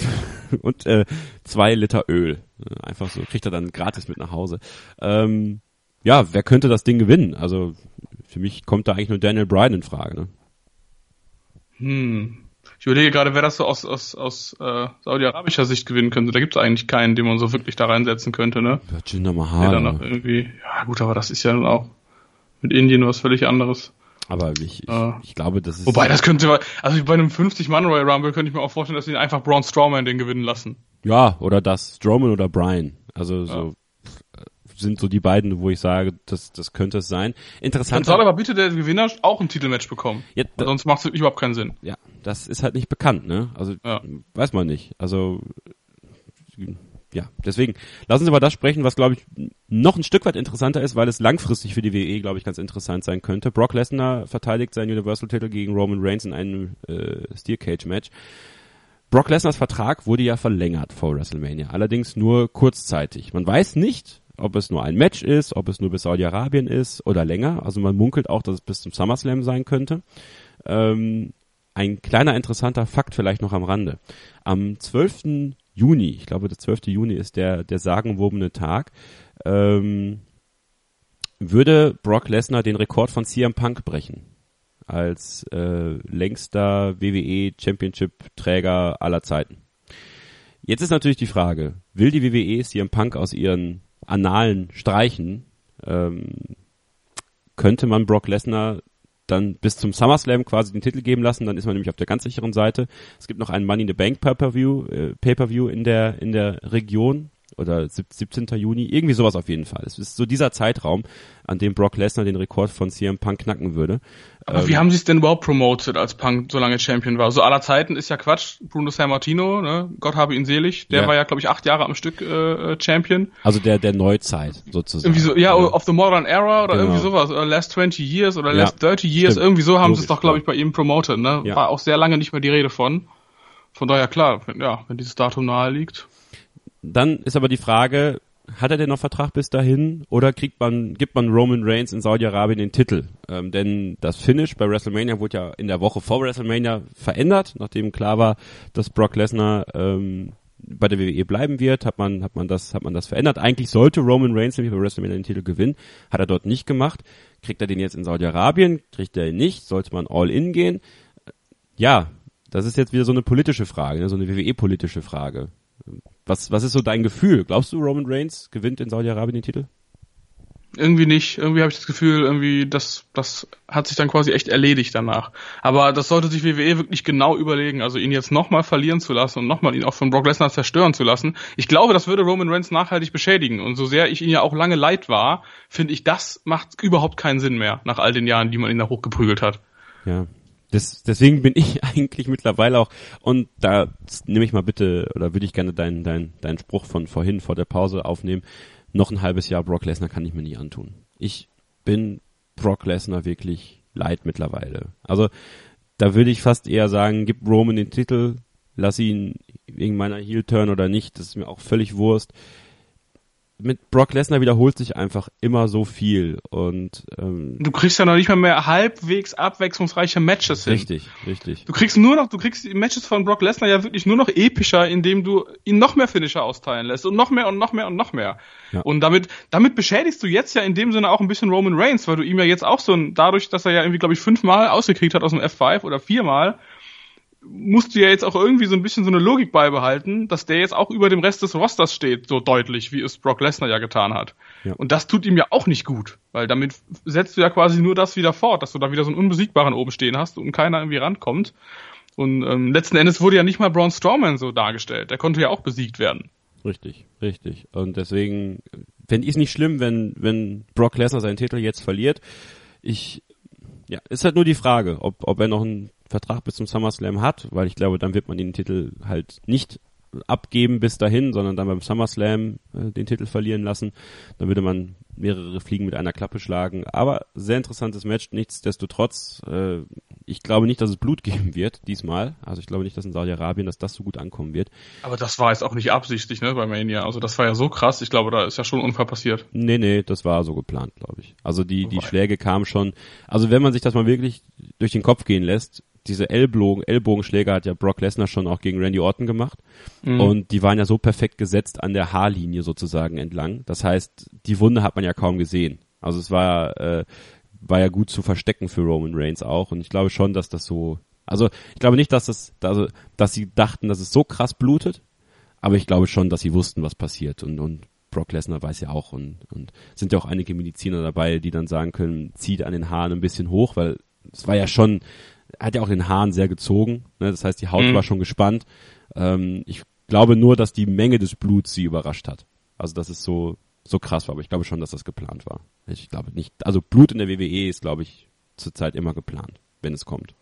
und äh, zwei Liter Öl. Einfach so, kriegt er dann gratis mit nach Hause. Ähm, ja, wer könnte das Ding gewinnen? Also für mich kommt da eigentlich nur Daniel Bryan in Frage. Ne? Hm. Ich überlege gerade, wer das so aus, aus, aus äh, saudi-arabischer Sicht gewinnen könnte. Da gibt es eigentlich keinen, den man so wirklich da reinsetzen könnte, ne? Ja, Jinder Mahal. Der dann noch irgendwie, ja gut, aber das ist ja dann auch mit Indien was völlig anderes. Aber ich, ich, äh, ich glaube, das ist. Wobei, das könnte, also bei einem 50-Mann Royal Rumble könnte ich mir auch vorstellen, dass sie einfach Braun Strowman den gewinnen lassen. Ja, oder das, Strowman oder Brian. Also so. Sind so die beiden, wo ich sage, das, das könnte es sein. Interessant. Dann soll aber bitte der Gewinner auch ein Titelmatch bekommen. Ja, sonst macht es überhaupt keinen Sinn. Ja, das ist halt nicht bekannt, ne? Also ja. weiß man nicht. Also ja, deswegen lassen Sie über das sprechen, was glaube ich noch ein Stück weit interessanter ist, weil es langfristig für die WE glaube ich ganz interessant sein könnte. Brock Lesnar verteidigt seinen Universal-Titel gegen Roman Reigns in einem äh, Steel Cage Match. Brock Lesnars Vertrag wurde ja verlängert vor WrestleMania, allerdings nur kurzzeitig. Man weiß nicht, ob es nur ein Match ist, ob es nur bis Saudi-Arabien ist oder länger. Also man munkelt auch, dass es bis zum SummerSlam sein könnte. Ähm, ein kleiner interessanter Fakt vielleicht noch am Rande. Am 12. Juni, ich glaube der 12. Juni ist der, der sagenwobene Tag, ähm, würde Brock Lesnar den Rekord von CM Punk brechen. Als äh, längster WWE Championship Träger aller Zeiten. Jetzt ist natürlich die Frage, will die WWE CM Punk aus ihren Annalen streichen? Ähm, könnte man Brock Lesnar dann bis zum SummerSlam quasi den Titel geben lassen, dann ist man nämlich auf der ganz sicheren Seite. Es gibt noch einen Money in the Bank Pay-Per-View, äh, Pay-Per-View in der, in der Region oder 17. Juni, irgendwie sowas auf jeden Fall. Es ist so dieser Zeitraum, an dem Brock Lesnar den Rekord von CM Punk knacken würde. Aber ähm, wie haben sie es denn überhaupt promoted, als Punk so lange Champion war? So aller Zeiten ist ja Quatsch. Bruno Sammartino, ne? Gott habe ihn selig. Der ja. war ja, glaube ich, acht Jahre am Stück äh, Champion. Also der der Neuzeit sozusagen. Irgendwie so, ja, ja. of the modern era oder genau. irgendwie sowas. Oder last 20 years oder last ja. 30 years. Stimmt. Irgendwie so haben sie es doch, glaube ich, bei ihm promoted. Ne? War auch sehr lange nicht mehr die Rede von. Von daher klar, ja, wenn dieses Datum nahe liegt. Dann ist aber die Frage, hat er denn noch Vertrag bis dahin oder kriegt man, gibt man Roman Reigns in Saudi-Arabien den Titel? Ähm, denn das Finish bei WrestleMania wurde ja in der Woche vor WrestleMania verändert, nachdem klar war, dass Brock Lesnar ähm, bei der WWE bleiben wird, hat man, hat man das, hat man das verändert. Eigentlich sollte Roman Reigns nämlich bei WrestleMania den Titel gewinnen, hat er dort nicht gemacht. Kriegt er den jetzt in Saudi-Arabien? Kriegt er ihn nicht? Sollte man all in gehen? Ja, das ist jetzt wieder so eine politische Frage, ne? so eine WWE-politische Frage. Was, was ist so dein Gefühl? Glaubst du, Roman Reigns gewinnt in Saudi-Arabien den Titel? Irgendwie nicht. Irgendwie habe ich das Gefühl, irgendwie das, das hat sich dann quasi echt erledigt danach. Aber das sollte sich WWE wirklich genau überlegen. Also ihn jetzt nochmal verlieren zu lassen und nochmal ihn auch von Brock Lesnar zerstören zu lassen. Ich glaube, das würde Roman Reigns nachhaltig beschädigen. Und so sehr ich ihn ja auch lange leid war, finde ich, das macht überhaupt keinen Sinn mehr nach all den Jahren, die man ihn da hochgeprügelt hat. Ja, das, deswegen bin ich eigentlich mittlerweile auch, und da nehme ich mal bitte, oder würde ich gerne deinen dein, dein Spruch von vorhin, vor der Pause aufnehmen, noch ein halbes Jahr Brock Lesnar kann ich mir nie antun. Ich bin Brock Lesnar wirklich leid mittlerweile. Also da würde ich fast eher sagen, gib Roman den Titel, lass ihn wegen meiner Heel-Turn oder nicht, das ist mir auch völlig Wurst mit Brock Lesnar wiederholt sich einfach immer so viel und ähm, du kriegst ja noch nicht mal mehr halbwegs abwechslungsreiche Matches hin. Richtig, richtig. Du kriegst nur noch, du kriegst die Matches von Brock Lesnar ja wirklich nur noch epischer, indem du ihn noch mehr Finisher austeilen lässt und noch mehr und noch mehr und noch mehr. Ja. Und damit, damit beschädigst du jetzt ja in dem Sinne auch ein bisschen Roman Reigns, weil du ihm ja jetzt auch so ein, dadurch, dass er ja irgendwie, glaube ich, fünfmal ausgekriegt hat aus dem F5 oder viermal, musst du ja jetzt auch irgendwie so ein bisschen so eine Logik beibehalten, dass der jetzt auch über dem Rest des Rosters steht, so deutlich, wie es Brock Lesnar ja getan hat. Ja. Und das tut ihm ja auch nicht gut, weil damit setzt du ja quasi nur das wieder fort, dass du da wieder so einen Unbesiegbaren oben stehen hast und keiner irgendwie rankommt. Und ähm, letzten Endes wurde ja nicht mal Braun Strowman so dargestellt. Der konnte ja auch besiegt werden. Richtig, richtig. Und deswegen fände ich es nicht schlimm, wenn, wenn Brock Lesnar seinen Titel jetzt verliert. Ich, ja, ist halt nur die Frage, ob, ob er noch einen Vertrag bis zum SummerSlam hat, weil ich glaube, dann wird man den Titel halt nicht abgeben bis dahin, sondern dann beim SummerSlam äh, den Titel verlieren lassen. Dann würde man mehrere Fliegen mit einer Klappe schlagen. Aber sehr interessantes Match. Nichtsdestotrotz, äh, ich glaube nicht, dass es Blut geben wird diesmal. Also ich glaube nicht, dass in Saudi-Arabien, dass das so gut ankommen wird. Aber das war jetzt auch nicht absichtlich, ne, bei Mania. Also das war ja so krass. Ich glaube, da ist ja schon ein Unfall passiert. Nee, nee, das war so geplant, glaube ich. Also die, die Schläge kamen schon. Also wenn man sich das mal wirklich durch den Kopf gehen lässt, diese Ellbogen, Ellbogenschläge hat ja Brock Lesnar schon auch gegen Randy Orton gemacht. Mhm. Und die waren ja so perfekt gesetzt an der Haarlinie sozusagen entlang. Das heißt, die Wunde hat man ja kaum gesehen. Also es war, äh, war ja gut zu verstecken für Roman Reigns auch. Und ich glaube schon, dass das so, also ich glaube nicht, dass das, also, dass sie dachten, dass es so krass blutet. Aber ich glaube schon, dass sie wussten, was passiert. Und, und Brock Lesnar weiß ja auch und, und sind ja auch einige Mediziner dabei, die dann sagen können, zieht an den Haaren ein bisschen hoch, weil es war ja schon, hat ja auch den Haaren sehr gezogen. Ne? Das heißt, die Haut mhm. war schon gespannt. Ähm, ich glaube nur, dass die Menge des Bluts sie überrascht hat. Also dass es so so krass war, aber ich glaube schon, dass das geplant war. Ich glaube nicht. Also Blut in der WWE ist, glaube ich, zurzeit immer geplant, wenn es kommt.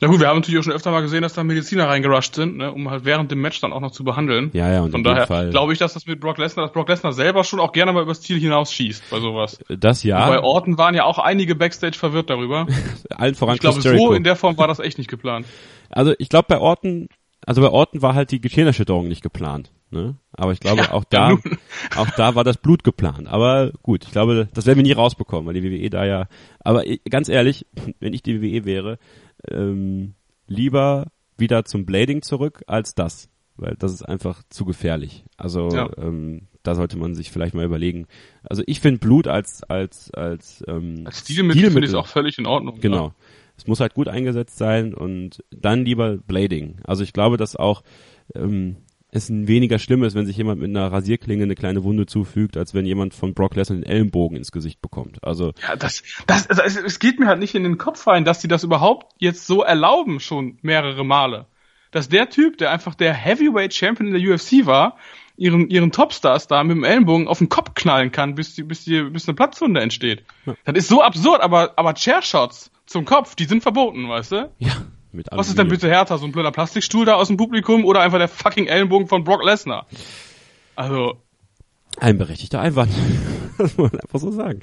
Na gut, wir haben natürlich auch schon öfter mal gesehen, dass da Mediziner reingerusht sind, ne, um halt während dem Match dann auch noch zu behandeln. Ja, ja, und Von daher glaube ich, dass das mit Brock Lesnar, dass Brock Lesnar selber schon auch gerne mal übers Ziel hinaus schießt bei sowas. Das ja. Und bei Orton waren ja auch einige Backstage verwirrt darüber. Allen voran Ich glaube, so in der Form war das echt nicht geplant. Also ich glaube bei Orton, also bei Orton war halt die Gehirnerschütterung nicht geplant. Ne? Aber ich glaube, ja, auch da, auch da war das Blut geplant. Aber gut, ich glaube, das werden wir nie rausbekommen, weil die WWE da ja. Aber ganz ehrlich, wenn ich die WWE wäre, ähm, lieber wieder zum Blading zurück als das, weil das ist einfach zu gefährlich. Also ja. ähm, da sollte man sich vielleicht mal überlegen. Also ich finde Blut als als als ähm, als Stilmittel, Stilmittel finde ich auch völlig in Ordnung. Genau. Ja. Es muss halt gut eingesetzt sein und dann lieber Blading. Also ich glaube, dass auch ähm, es weniger schlimm ist, wenn sich jemand mit einer Rasierklinge eine kleine Wunde zufügt, als wenn jemand von Brock Lesnar den Ellenbogen ins Gesicht bekommt. Also ja, das, das, also es geht mir halt nicht in den Kopf rein, dass die das überhaupt jetzt so erlauben schon mehrere Male, dass der Typ, der einfach der Heavyweight Champion in der UFC war, ihren ihren Topstars da mit dem Ellenbogen auf den Kopf knallen kann, bis die bis die bis eine Platzwunde entsteht. Ja. Das ist so absurd, aber aber Chairshots zum Kopf, die sind verboten, weißt du? Ja. Mit Was ist denn bitte härter, so ein blöder Plastikstuhl da aus dem Publikum oder einfach der fucking Ellenbogen von Brock Lesnar? Also. Ein berechtigter Einwand. das muss man einfach so sagen.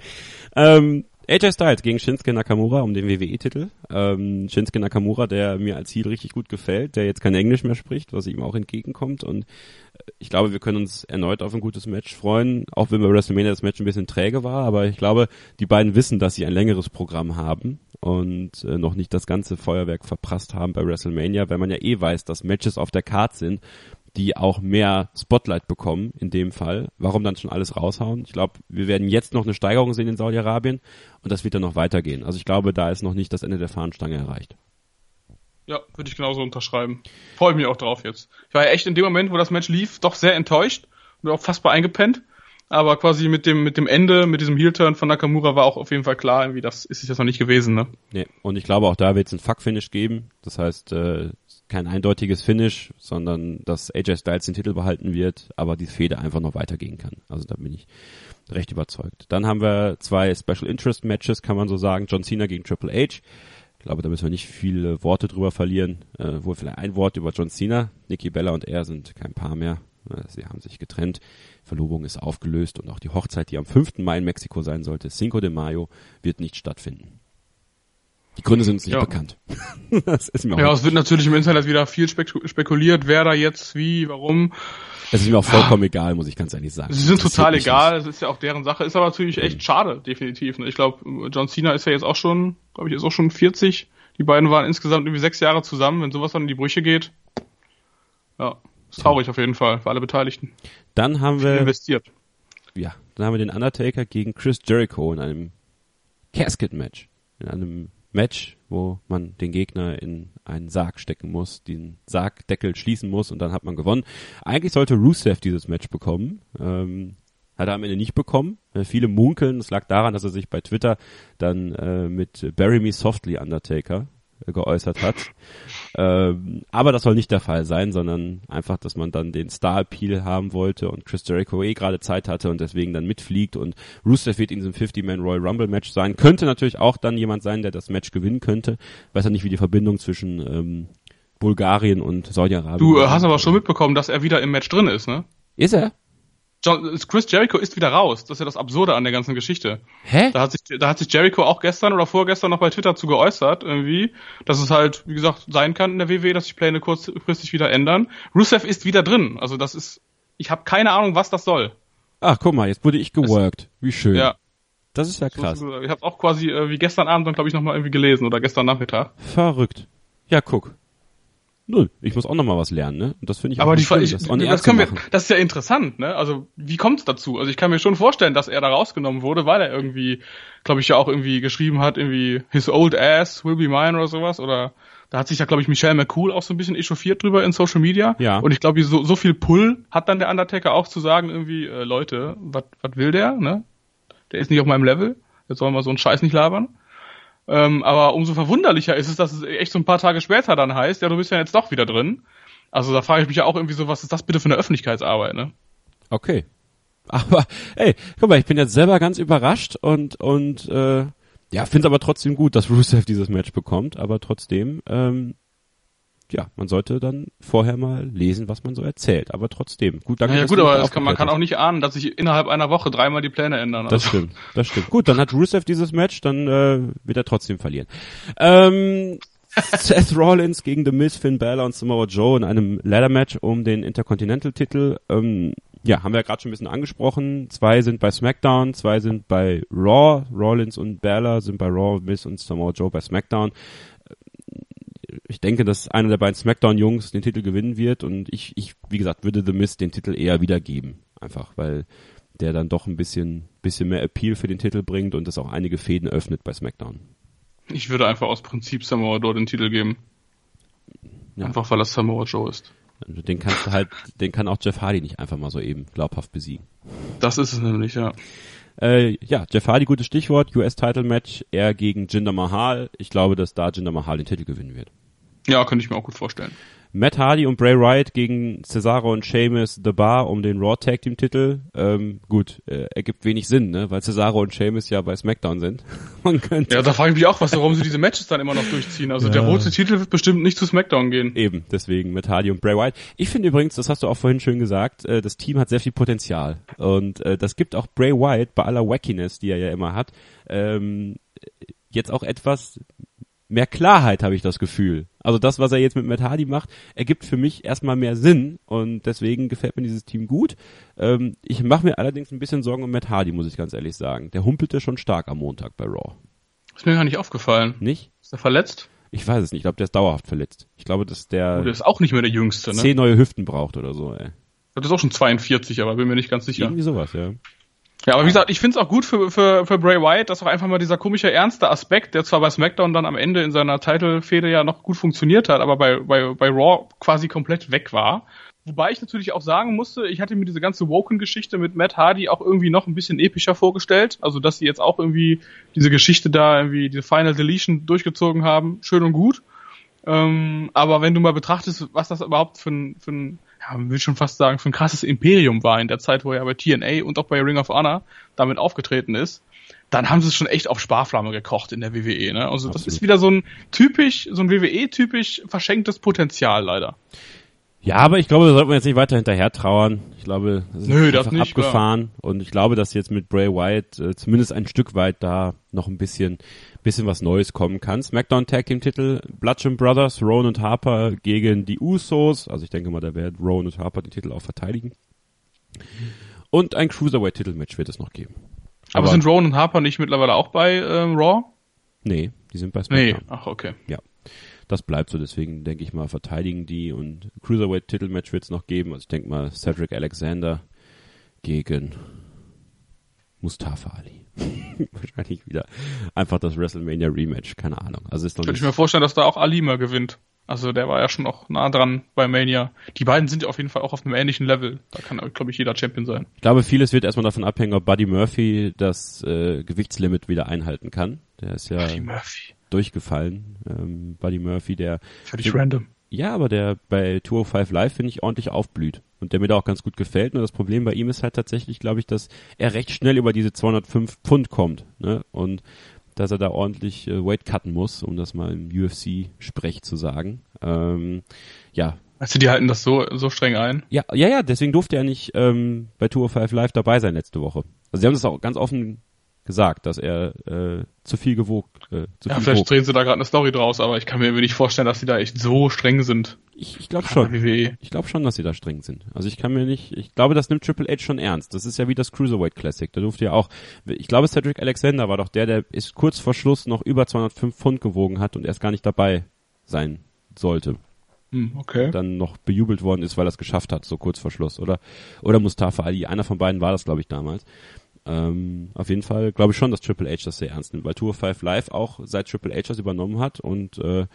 Ähm, AJ Styles gegen Shinsuke Nakamura um den WWE-Titel. Ähm, Shinsuke Nakamura, der mir als Ziel richtig gut gefällt, der jetzt kein Englisch mehr spricht, was ihm auch entgegenkommt. Und äh, ich glaube, wir können uns erneut auf ein gutes Match freuen, auch wenn bei WrestleMania das Match ein bisschen träge war. Aber ich glaube, die beiden wissen, dass sie ein längeres Programm haben und äh, noch nicht das ganze Feuerwerk verprasst haben bei WrestleMania, weil man ja eh weiß, dass Matches auf der Card sind die auch mehr Spotlight bekommen in dem Fall. Warum dann schon alles raushauen? Ich glaube, wir werden jetzt noch eine Steigerung sehen in Saudi-Arabien und das wird dann noch weitergehen. Also ich glaube, da ist noch nicht das Ende der Fahnenstange erreicht. Ja, würde ich genauso unterschreiben. Freue ich mich auch drauf jetzt. Ich war ja echt in dem Moment, wo das Match lief, doch sehr enttäuscht und auch fast bei eingepennt. Aber quasi mit dem, mit dem Ende, mit diesem Heel-Turn von Nakamura war auch auf jeden Fall klar, irgendwie, das ist es jetzt noch nicht gewesen, ne? Nee, und ich glaube auch da wird es ein Fuck-Finish geben. Das heißt, äh, kein eindeutiges Finish, sondern dass AJ Styles den Titel behalten wird, aber die Fehde einfach noch weitergehen kann. Also da bin ich recht überzeugt. Dann haben wir zwei Special Interest Matches, kann man so sagen. John Cena gegen Triple H. Ich glaube, da müssen wir nicht viele Worte drüber verlieren. Äh, wohl vielleicht ein Wort über John Cena. Nikki Bella und er sind kein Paar mehr. Äh, sie haben sich getrennt. Verlobung ist aufgelöst und auch die Hochzeit, die am 5. Mai in Mexiko sein sollte, Cinco de Mayo, wird nicht stattfinden. Die Gründe sind uns nicht Ja. bekannt. das ist mir auch, Ja, es wird natürlich im Internet wieder viel spek spekuliert, wer da jetzt, wie, warum. es ist mir auch vollkommen egal, muss ich ganz ehrlich sagen. Sie sind total egal, es ist ja auch deren Sache, ist aber natürlich echt schade, definitiv. ne? Ich glaube, John Cena ist ja jetzt auch schon, glaube ich, ist auch schon 40. Die beiden waren insgesamt irgendwie sechs Jahre zusammen, wenn sowas dann in die Brüche geht. Ja, ist traurig auf jeden Fall für alle Beteiligten. Dann haben Viel wir, investiert. ja, dann haben wir den Undertaker gegen Chris Jericho in einem Casket-Match. In einem Match, wo man den Gegner in einen Sarg stecken muss, den Sargdeckel schließen muss und dann hat man gewonnen. Eigentlich sollte Rusev dieses Match bekommen. Ähm, hat er am Ende nicht bekommen. Äh, viele munkeln, das lag daran, dass er sich bei Twitter dann äh, mit Bury Me Softly Undertaker geäußert hat. Ähm, aber das soll nicht der Fall sein, sondern einfach, dass man dann den Star-Appeal haben wollte und Chris Jericho eh gerade Zeit hatte und deswegen dann mitfliegt und Rusev wird in diesem 50-Man Royal Rumble Match sein. Könnte natürlich auch dann jemand sein, der das Match gewinnen könnte. Weiß ja nicht, wie die Verbindung zwischen ähm, Bulgarien und Saudi-Arabien Du äh, hast aber schon mitbekommen, dass er wieder im Match drin ist, ne? Ist er? John, Chris Jericho ist wieder raus. Das ist ja das Absurde an der ganzen Geschichte. Hä? Da hat sich, da hat sich Jericho auch gestern oder vorgestern noch bei Twitter zu geäußert, irgendwie, dass es halt, wie gesagt, sein kann in der WWE, dass sich Pläne kurzfristig wieder ändern. Rusev ist wieder drin. Also das ist, ich habe keine Ahnung, was das soll. Ach, guck mal, jetzt wurde ich geworkt. Wie schön. Ja, Das ist ja krass. Ich habe auch quasi äh, wie gestern Abend dann glaube ich noch mal irgendwie gelesen oder gestern Nachmittag. Verrückt. Ja, guck. Null. Ich muss auch noch mal was lernen, ne? Und das finde ich auch Aber die, schlimm, ich, das das zu können wir, machen. das ist ja interessant, ne? Also wie kommt es dazu? Also ich kann mir schon vorstellen, dass er da rausgenommen wurde, weil er irgendwie, glaube ich, ja auch irgendwie geschrieben hat, irgendwie his old ass will be mine oder sowas. Oder da hat sich ja, glaube ich, Michelle McCool auch so ein bisschen echauffiert drüber in Social Media. Ja. Und ich glaube, so, so viel Pull hat dann der Undertaker auch zu sagen, irgendwie, äh, Leute, was will der, ne? Der ist nicht auf meinem Level. Jetzt soll mal so einen Scheiß nicht labern. Ähm, aber umso verwunderlicher ist es, dass es echt so ein paar Tage später dann heißt, ja, du bist ja jetzt doch wieder drin. Also da frage ich mich ja auch irgendwie so, was ist das bitte für eine Öffentlichkeitsarbeit, ne? Okay. Aber, ey, guck mal, ich bin jetzt selber ganz überrascht und, und, äh, ja, finde aber trotzdem gut, dass Rusev dieses Match bekommt, aber trotzdem, ähm, ja, man sollte dann vorher mal lesen, was man so erzählt, aber trotzdem. Gut, danke. Ja, dass gut, aber das kann, man kann auch nicht ahnen, dass sich innerhalb einer Woche dreimal die Pläne ändern. Das Also, stimmt, das stimmt. Gut, dann hat Rusev dieses Match, dann äh, wird er trotzdem verlieren. Ähm, Seth Rollins gegen The Miz, Finn Balor und Samoa Joe in einem Ladder-Match um den Intercontinental-Titel. Ähm, ja, haben wir ja gerade schon ein bisschen angesprochen. Zwei sind bei SmackDown, zwei sind bei Raw. Rollins und Balor sind bei Raw, Miz und Samoa Joe bei SmackDown. Ich denke, dass einer der beiden SmackDown-Jungs den Titel gewinnen wird und ich, ich, wie gesagt, würde The Miz den Titel eher wiedergeben. Einfach, weil der dann doch ein bisschen, bisschen mehr Appeal für den Titel bringt und das auch einige Fäden öffnet bei SmackDown. ich würde einfach aus Prinzip Samoa Joe den Titel geben. Ja. Einfach weil das Samoa Joe ist. Also Den kannst du halt, den kann auch Jeff Hardy nicht einfach mal so eben glaubhaft besiegen. Das ist es nämlich, ja. Äh, ja, Jeff Hardy, gutes Stichwort, US-Title-Match, er gegen Jinder Mahal. Ich glaube, dass da Jinder Mahal den Titel gewinnen wird. Ja, könnte ich mir auch gut vorstellen. Matt Hardy und Bray Wyatt gegen Cesaro und Sheamus The Bar um den Raw Tag Team Titel. Ähm, gut, äh, ergibt wenig Sinn, ne? weil Cesaro und Sheamus ja bei SmackDown sind. Man könnte ja, da frage ich mich auch, was, warum sie diese Matches dann immer noch durchziehen. Also ja. der rote Titel wird bestimmt nicht zu SmackDown gehen. Eben, deswegen Matt Hardy und Bray Wyatt. Ich finde übrigens, das hast du auch vorhin schön gesagt, äh, das Team hat sehr viel Potenzial und äh, das gibt auch Bray Wyatt bei aller Wackiness, die er ja immer hat, ähm, jetzt auch etwas mehr Klarheit, habe ich das Gefühl. Also das, was er jetzt mit Matt Hardy macht, ergibt für mich erstmal mehr Sinn und deswegen gefällt mir dieses Team gut. Ähm, ich mache mir allerdings ein bisschen Sorgen um Matt Hardy, muss ich ganz ehrlich sagen. Der humpelte schon stark am Montag bei Raw. Ist mir gar nicht aufgefallen. Nicht? Ist er verletzt? Ich weiß es nicht. Ich glaube, der ist dauerhaft verletzt. Ich glaube, dass der, oh, der ist auch nicht mehr der Jüngste, ne? zehn neue Hüften braucht oder so. Ey. Das ist auch schon 42, aber bin mir nicht ganz sicher. Irgendwie sowas, ja. Ja, aber wie gesagt, ich finde es auch gut für, für, für Bray Wyatt, dass auch einfach mal dieser komische ernste Aspekt, der zwar bei SmackDown dann am Ende in seiner Title-Fehde ja noch gut funktioniert hat, aber bei, bei, bei Raw quasi komplett weg war. Wobei ich natürlich auch sagen musste, ich hatte mir diese ganze Woken-Geschichte mit Matt Hardy auch irgendwie noch ein bisschen epischer vorgestellt. Also, dass sie jetzt auch irgendwie diese Geschichte da, irgendwie diese Final Deletion durchgezogen haben, schön und gut. Ähm, aber wenn du mal betrachtest, was das überhaupt für ein, für ein ja, man will schon fast sagen, für ein krasses Imperium war in der Zeit, wo er bei TNA und auch bei Ring of Honor damit aufgetreten ist, dann haben sie es schon echt auf Sparflamme gekocht in der WWE. Ne? Also Absolut. das ist wieder so ein typisch, so ein WWE-typisch verschenktes Potenzial leider. Ja, aber ich glaube, da sollte man jetzt nicht weiter hinterher trauern. Ich glaube, das ist Nö, einfach das nicht, abgefahren. Klar. Und ich glaube, dass jetzt mit Bray Wyatt äh, zumindest ein Stück weit da noch ein bisschen bisschen was Neues kommen kann. SmackDown Tag Team Titel, Bludgeon Brothers, Rowan und Harper gegen die Usos. Also ich denke mal, da werden Rowan und Harper den Titel auch verteidigen. Und ein Cruiserweight Titelmatch wird es noch geben. Aber, Aber sind Rowan und Harper nicht mittlerweile auch bei ähm, Raw? Nee, die sind bei SmackDown. Nee, ach okay. Ja. Das bleibt so, deswegen denke ich mal, verteidigen die und Cruiserweight Titelmatch wird es noch geben. Also ich denke mal Cedric Alexander gegen Mustafa Ali. Wahrscheinlich wieder einfach das WrestleMania Rematch, keine Ahnung. Also ist noch Könnte ich mir vorstellen, dass da auch Ali mal gewinnt. Also der war ja schon auch nah dran bei Mania. Die beiden sind ja auf jeden Fall auch auf einem ähnlichen Level. Da kann, glaube ich, jeder Champion sein. Ich glaube, vieles wird erstmal davon abhängen, ob Buddy Murphy das äh, Gewichtslimit wieder einhalten kann. Der ist ja durchgefallen. Ähm, Buddy Murphy, der... Völlig random. Ja, aber der bei 205 Live, finde ich, ordentlich aufblüht. Und der mir da auch ganz gut gefällt. Nur das Problem bei ihm ist halt tatsächlich, glaube ich, dass er recht schnell über diese 205 Pfund kommt. Ne? Und dass er da ordentlich äh, Weight cutten muss, um das mal im UFC-Sprech zu sagen. Ähm, ja. Also die halten das so, so streng ein? Ja, ja, ja, deswegen durfte er nicht ähm, bei 205 Live dabei sein letzte Woche. Also sie haben das auch ganz offen gesagt, dass er äh, zu viel gewogt. Äh, zu ja, viel vielleicht wog. drehen sie da gerade eine Story draus, aber ich kann mir nicht vorstellen, dass sie da echt so streng sind. Ich, ich glaube schon. WWE. Ich glaube schon, dass sie da streng sind. Also ich kann mir nicht, ich glaube, das nimmt Triple H schon ernst. Das ist ja wie das Cruiserweight Classic. Da durfte ja auch, ich glaube, Cedric Alexander war doch der, der ist kurz vor Schluss noch über 205 Pfund gewogen hat und erst gar nicht dabei sein sollte. Hm, okay. Dann noch bejubelt worden ist, weil er es geschafft hat, so kurz vor Schluss. Oder, oder Mustafa Ali. Einer von beiden war das, glaube ich, damals. Ähm, auf jeden Fall glaube ich schon, dass Triple H das sehr ernst nimmt, weil Tour 5 Live auch seit Triple H das übernommen hat und äh,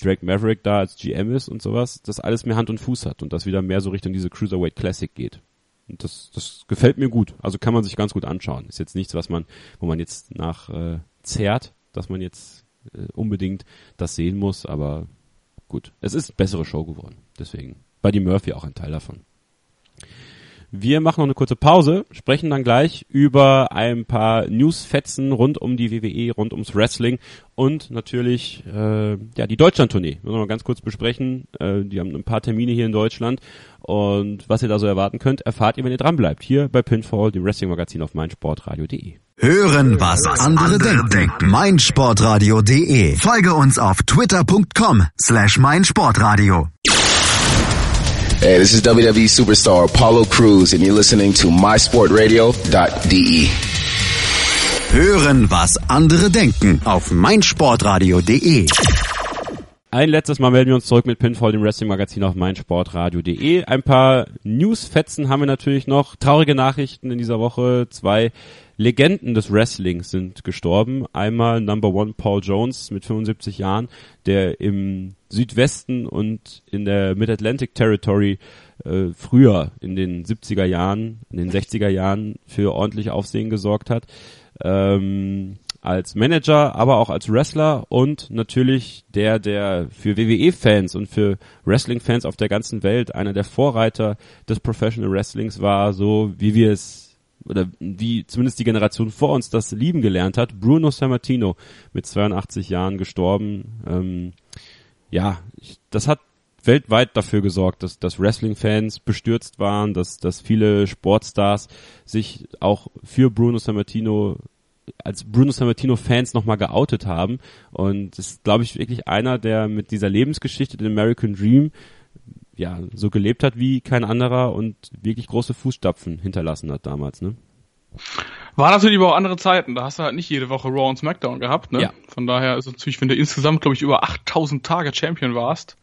Drake Maverick da als GM ist und sowas, das alles mehr Hand und Fuß hat und das wieder mehr so Richtung diese Cruiserweight Classic geht. Und das, das gefällt mir gut. Also kann man sich ganz gut anschauen. Ist jetzt nichts, was man, wo man jetzt nach äh, zerrt, dass man jetzt äh, unbedingt das sehen muss, aber gut. Es ist bessere Show geworden. Deswegen. Buddy Murphy auch ein Teil davon. Wir machen noch eine kurze Pause, sprechen dann gleich über ein paar Newsfetzen rund um die WWE, rund ums Wrestling und natürlich äh, ja die Deutschland-Tournee. Müssen wir mal ganz kurz besprechen. Äh, die haben ein paar Termine hier in Deutschland und was ihr da so erwarten könnt, erfahrt ihr, wenn ihr dran bleibt. Hier bei Pinfall, dem Wrestling-Magazin auf meinsportradio.de. Hören, was, andere, denken. meinsportradio.de. Folge uns auf twitter.com slash meinsportradio. Hey, this is WWE superstar Apollo Cruz and you're listening to mysportradio.de. Hören, was andere denken auf meinsportradio.de. Ein letztes Mal melden wir uns zurück mit Pinfall, dem Wrestling-Magazin auf meinsportradio.de. Ein paar Newsfetzen haben wir natürlich noch. Traurige Nachrichten in dieser Woche. Zwei Legenden des Wrestlings sind gestorben. Einmal Number One Paul Jones mit 75 Jahren, der im Südwesten und in der Mid-Atlantic Territory äh, früher in den 70er Jahren, in den 60er Jahren für ordentlich Aufsehen gesorgt hat. Ähm, als Manager, aber auch als Wrestler und natürlich der, der für WWE-Fans und für Wrestling-Fans auf der ganzen Welt einer der Vorreiter des Professional Wrestlings war, so wie wir es oder wie zumindest die Generation vor uns das lieben gelernt hat. Bruno Sammartino mit 82 Jahren gestorben. Ähm, ja, ich, das hat weltweit dafür gesorgt, dass, dass Wrestling-Fans bestürzt waren, dass, dass viele Sportstars sich auch für Bruno Sammartino als Bruno Sammartino-Fans nochmal geoutet haben. Und das ist, glaube ich, wirklich einer, der mit dieser Lebensgeschichte, den American Dream, ja, so gelebt hat wie kein anderer und wirklich große Fußstapfen hinterlassen hat damals, ne? War natürlich aber auch andere Zeiten. Da hast du halt nicht jede Woche Raw und SmackDown gehabt, ne? Ja. Von daher ist es natürlich, wenn du insgesamt, glaube ich, über 8000 Tage Champion warst,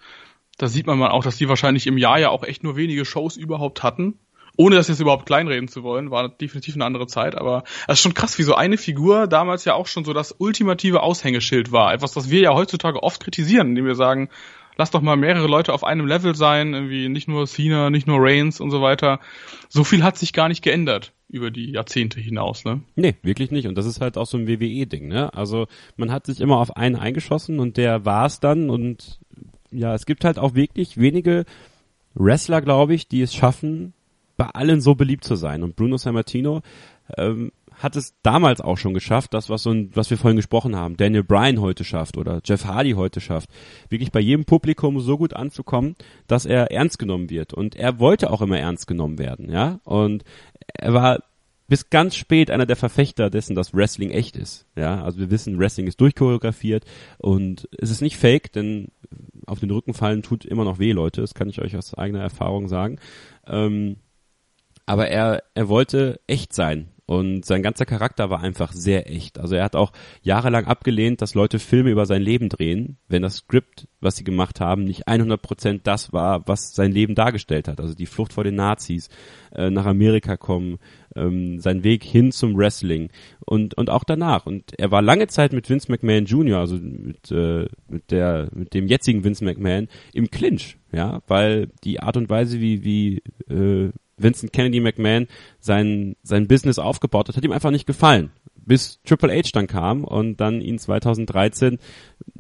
da sieht man mal auch, dass die wahrscheinlich im Jahr ja auch echt nur wenige Shows überhaupt hatten. Ohne das jetzt überhaupt kleinreden zu wollen, war definitiv eine andere Zeit, aber es ist schon krass, wie so eine Figur damals ja auch schon so das ultimative Aushängeschild war. Etwas, was wir ja heutzutage oft kritisieren, indem wir sagen, lass doch mal mehrere Leute auf einem Level sein, irgendwie nicht nur Cena, nicht nur Reigns und so weiter. So viel hat sich gar nicht geändert über die Jahrzehnte hinaus, ne? Nee, wirklich nicht. Und das ist halt auch so ein WWE-Ding, ne? Also man hat sich immer auf einen eingeschossen und der war es dann und ja, es gibt halt auch wirklich wenige Wrestler, glaube ich, die es schaffen, bei allen so beliebt zu sein. Und Bruno Sammartino ähm, hat es damals auch schon geschafft, das, was, so ein, was wir vorhin gesprochen haben, Daniel Bryan heute schafft oder Jeff Hardy heute schafft, wirklich bei jedem Publikum so gut anzukommen, dass er ernst genommen wird. Und er wollte auch immer ernst genommen werden, ja. Und er war bis ganz spät einer der Verfechter dessen, dass Wrestling echt ist. Ja, also wir wissen, Wrestling ist durchchoreografiert und es ist nicht fake, denn auf den Rücken fallen tut immer noch weh, Leute. Das kann ich euch aus eigener Erfahrung sagen. Ähm, aber er, er wollte echt sein. Und sein ganzer Charakter war einfach sehr echt. Also er hat auch jahrelang abgelehnt, dass Leute Filme über sein Leben drehen, wenn das Skript, was sie gemacht haben, nicht 100% das war, was sein Leben dargestellt hat. Also die Flucht vor den Nazis, äh, nach Amerika kommen, ähm, sein Weg hin zum Wrestling und, und auch danach. Und er war lange Zeit mit Vince McMahon Jr., also mit, äh, mit, der, mit dem jetzigen Vince McMahon, im Clinch, ja, weil die Art und Weise, wie, wie äh, Vincent Kennedy McMahon sein, sein Business aufgebaut hat, hat ihm einfach nicht gefallen. Bis Triple H dann kam und dann ihn 2013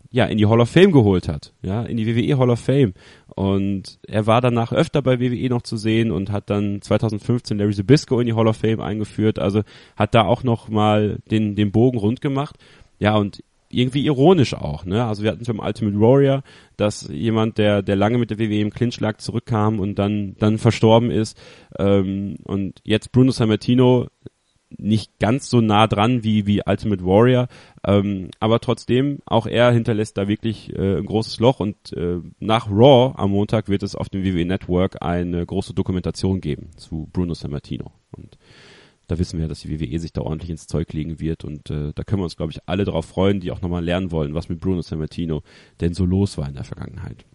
ja in die Hall of Fame geholt hat, ja, in die WWE Hall of Fame. Und er war danach öfter bei WWE noch zu sehen und hat dann 2015 Larry Zbysko in die Hall of Fame eingeführt, also hat da auch noch den, den Bogen rund gemacht. Ja, und irgendwie ironisch auch, ne? Also wir hatten beim Ultimate Warrior, dass jemand, der, der lange mit der WWE im Clinch lag, zurückkam und dann, dann verstorben ist. Ähm, und jetzt Bruno Sammartino nicht ganz so nah dran wie, wie Ultimate Warrior, ähm, aber trotzdem, auch er hinterlässt da wirklich äh, ein großes Loch und äh, nach Raw am Montag wird es auf dem WWE Network eine große Dokumentation geben zu Bruno Sammartino. Und da wissen wir, dass die WWE sich da ordentlich ins Zeug legen wird und äh, da können wir uns, glaube ich, alle darauf freuen, die auch nochmal lernen wollen, was mit Bruno Sammartino denn so los war in der Vergangenheit.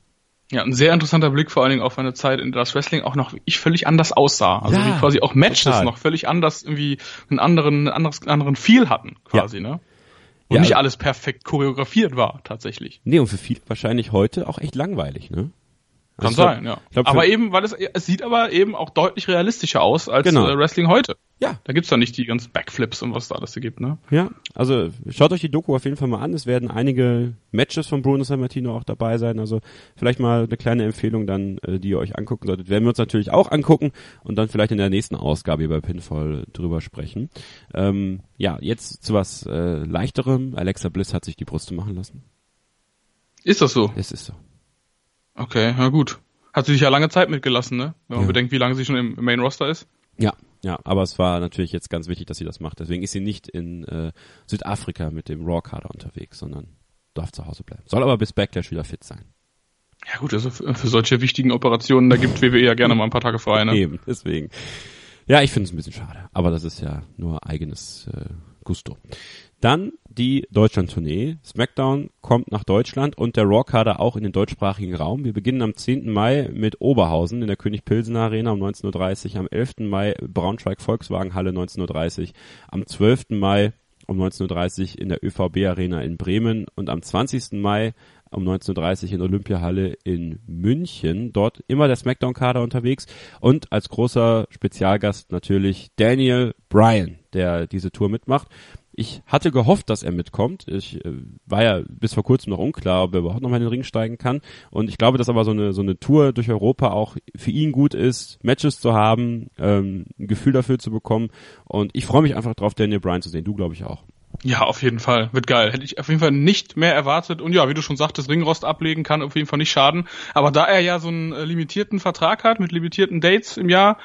Ja, ein sehr interessanter Blick vor allen Dingen auf eine Zeit, in der das Wrestling auch noch ich völlig anders aussah. Also Ja, wie quasi auch Matches total. noch völlig anders irgendwie einen anderen, einen anderes, einen anderen Feel hatten, quasi, ne? Und Ja. nicht alles perfekt choreografiert war, tatsächlich. Nee, und für viele wahrscheinlich heute auch echt langweilig, ne? Kann Also sein, ja. glaub, aber eben, weil es, es sieht aber eben auch deutlich realistischer aus als Genau. äh, Wrestling heute. Ja. Da gibt's doch nicht die ganzen Backflips und was da alles gibt, ne? Ja, also schaut euch die Doku auf jeden Fall mal an. Es werden einige Matches von Bruno Sammartino auch dabei sein. Also vielleicht mal eine kleine Empfehlung dann, äh, die ihr euch angucken solltet. Werden wir uns natürlich auch angucken und dann vielleicht in der nächsten Ausgabe hier bei Pinfall drüber sprechen. Ähm, ja, jetzt zu was äh, leichterem. Alexa Bliss hat sich die Brüste machen lassen. Ist das so? Es ist so. Okay, na gut. Hat sie sich ja lange Zeit mitgelassen, ne? Wenn man Ja. bedenkt, wie lange sie schon im Main Roster ist. Ja, ja, aber es war natürlich jetzt ganz wichtig, dass sie das macht. Deswegen ist sie nicht in äh, Südafrika mit dem Raw-Kader unterwegs, sondern darf zu Hause bleiben. Soll aber bis Backlash wieder fit sein. Ja gut, also für, für solche wichtigen Operationen, da gibt WWE ja gerne mal ein paar Tage frei, ne? Eben, deswegen. Ja, ich finde es ein bisschen schade, aber das ist ja nur eigenes äh, Gusto. Dann die Deutschland-Tournee. SmackDown kommt nach Deutschland und der Raw-Kader auch in den deutschsprachigen Raum. Wir beginnen am 10. Mai mit Oberhausen in der König-Pilsener Arena um 19.30 Uhr, am 11. Mai Braunschweig-Volkswagen-Halle 19.30 Uhr, am 12. Mai um 19.30 Uhr in der ÖVB-Arena in Bremen und am 20. Mai um 19.30 Uhr in Olympiahalle in München. Dort immer der SmackDown-Kader unterwegs und als großer Spezialgast natürlich Daniel Bryan, der diese Tour mitmacht. Ich hatte gehofft, dass er mitkommt. Ich äh, war ja bis vor kurzem noch unklar, ob er überhaupt noch mal in den Ring steigen kann. Und ich glaube, dass aber so eine so eine Tour durch Europa auch für ihn gut ist, Matches zu haben, ähm, ein Gefühl dafür zu bekommen. Und ich freue mich einfach drauf, Daniel Bryan zu sehen. Du, glaube ich, auch. Ja, auf jeden Fall. Wird geil. Hätte ich auf jeden Fall nicht mehr erwartet. Und ja, wie du schon sagtest, Ringrost ablegen kann auf jeden Fall nicht schaden. Aber da er ja so einen äh, limitierten Vertrag hat mit limitierten Dates im Jahr,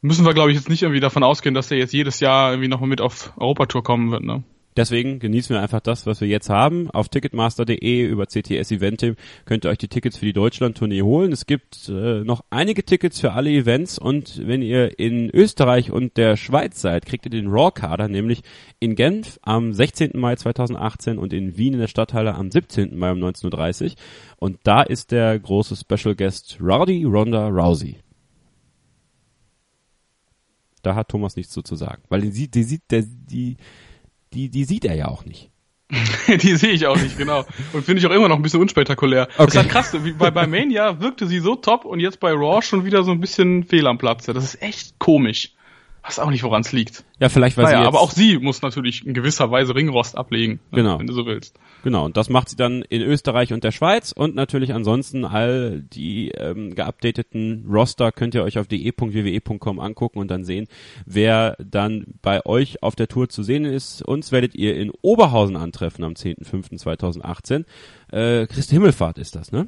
müssen wir, glaube ich, jetzt nicht irgendwie davon ausgehen, dass er jetzt jedes Jahr irgendwie nochmal mit auf Europatour kommen wird, ne? Deswegen genießen wir einfach das, was wir jetzt haben. Auf ticketmaster.de über CTS Eventim könnt ihr euch die Tickets für die Deutschland-Tournee holen. Es gibt äh, noch einige Tickets für alle Events und wenn ihr in Österreich und der Schweiz seid, kriegt ihr den Raw-Kader, nämlich in Genf am 16. Mai 2018 und in Wien in der Stadthalle am 17. Mai um 19.30 Uhr. Und da ist der große Special Guest Rowdy Ronda Rousey. Da hat Thomas nichts so zu sagen, weil die sieht, die sieht, der, die, die, die sieht er ja auch nicht. die sehe ich auch nicht, genau. Und finde ich auch immer noch ein bisschen unspektakulär. Okay. Das ist halt krass, bei, bei Mania wirkte sie so top und jetzt bei Raw schon wieder so ein bisschen fehl am Platze. Das ist echt komisch. Weiß auch nicht, woran es liegt. Ja, vielleicht weil naja, sie jetzt, aber auch sie muss natürlich in gewisser Weise Ringrost ablegen, ne, Genau. wenn du so willst. Genau, und das macht sie dann in Österreich und der Schweiz und natürlich ansonsten all die ähm, geupdateten Roster könnt ihr euch auf de.wwe.com angucken und dann sehen, wer dann bei euch auf der Tour zu sehen ist. Uns werdet ihr in Oberhausen antreffen am 10.05.2018. Äh, Christi Himmelfahrt ist das, ne?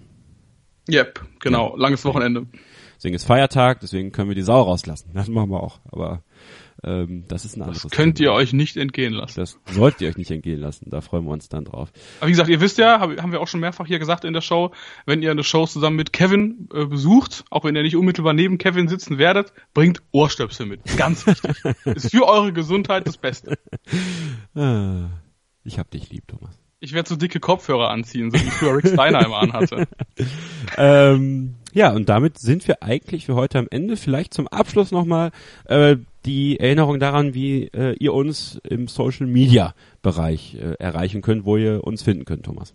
Yep, genau. Langes Wochenende. Deswegen ist Feiertag, deswegen können wir die Sau rauslassen. Das machen wir auch. Aber ähm, das ist ein anderes. Das könnt Thema. ihr euch nicht entgehen lassen. Das solltet ihr euch nicht entgehen lassen. Da freuen wir uns dann drauf. Aber wie gesagt, ihr wisst ja, hab, haben wir auch schon mehrfach hier gesagt in der Show, wenn ihr eine Show zusammen mit Kevin äh, besucht, auch wenn ihr nicht unmittelbar neben Kevin sitzen werdet, bringt Ohrstöpsel mit. Ganz wichtig. Ist für eure Gesundheit das Beste. Ah, Ich hab dich lieb, Thomas. Ich werde so dicke Kopfhörer anziehen, so wie früher Rick Steiner immer anhatte. ähm, ja, und damit sind wir eigentlich für heute am Ende. Vielleicht zum Abschluss nochmal äh, die Erinnerung daran, wie äh, ihr uns im Social Media Bereich äh, erreichen könnt, wo ihr uns finden könnt, Thomas.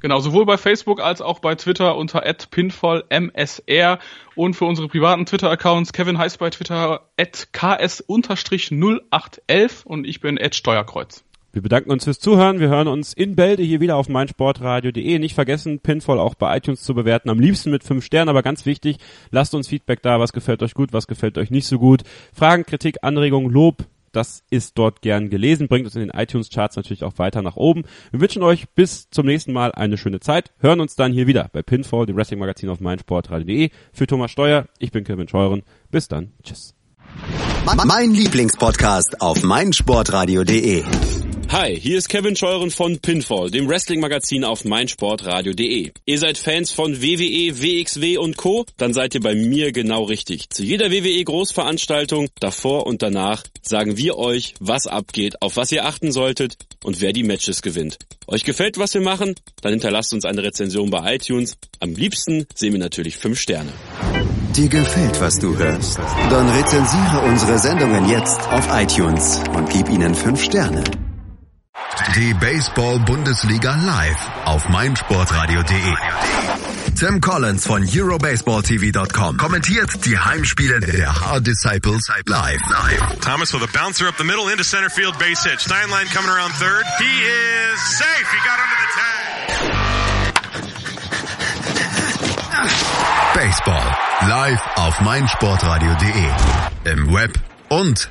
Genau, sowohl bei Facebook als auch bei Twitter unter @pinfallmsr und für unsere privaten Twitter-Accounts Kevin heißt bei Twitter @ks_0811 und ich bin @steuerkreuz. Wir bedanken uns fürs Zuhören. Wir hören uns in Bälde hier wieder auf meinsportradio.de. Nicht vergessen, Pinfall auch bei iTunes zu bewerten. Am liebsten mit fünf Sternen, aber ganz wichtig, lasst uns Feedback da. Was gefällt euch gut, was gefällt euch nicht so gut. Fragen, Kritik, Anregungen, Lob, das ist dort gern gelesen. Bringt uns in den iTunes-Charts natürlich auch weiter nach oben. Wir wünschen euch bis zum nächsten Mal eine schöne Zeit. Hören uns dann hier wieder bei Pinfall, dem Wrestling-Magazin auf meinsportradio.de. Für Thomas Steuer, ich bin Kevin Scheuren. Bis dann. Tschüss. Mein Lieblingspodcast auf meinsportradio.de. Hi, hier ist Kevin Scheuren von Pinfall, dem Wrestling-Magazin auf meinsportradio.de. Ihr seid Fans von WWE, WXW und Co.? Dann seid ihr bei mir genau richtig. Zu jeder WWE-Großveranstaltung, davor und danach, sagen wir euch, was abgeht, auf was ihr achten solltet und wer die Matches gewinnt. Euch gefällt, was wir machen? Dann hinterlasst uns eine Rezension bei iTunes. Am liebsten sehen wir natürlich 5 Sterne. Dir gefällt, was du hörst? Dann rezensiere unsere Sendungen jetzt auf iTunes und gib ihnen 5 Sterne. Die Baseball-Bundesliga live auf meinsportradio.de. Tim Collins von EuroBaseballTV.com kommentiert die Heimspiele der Hard Disciples live. Thomas with a bouncer up the middle into center field base hit. Steinlein coming around third. He is safe. He got under the tag. Baseball live auf meinsportradio.de. Im Web und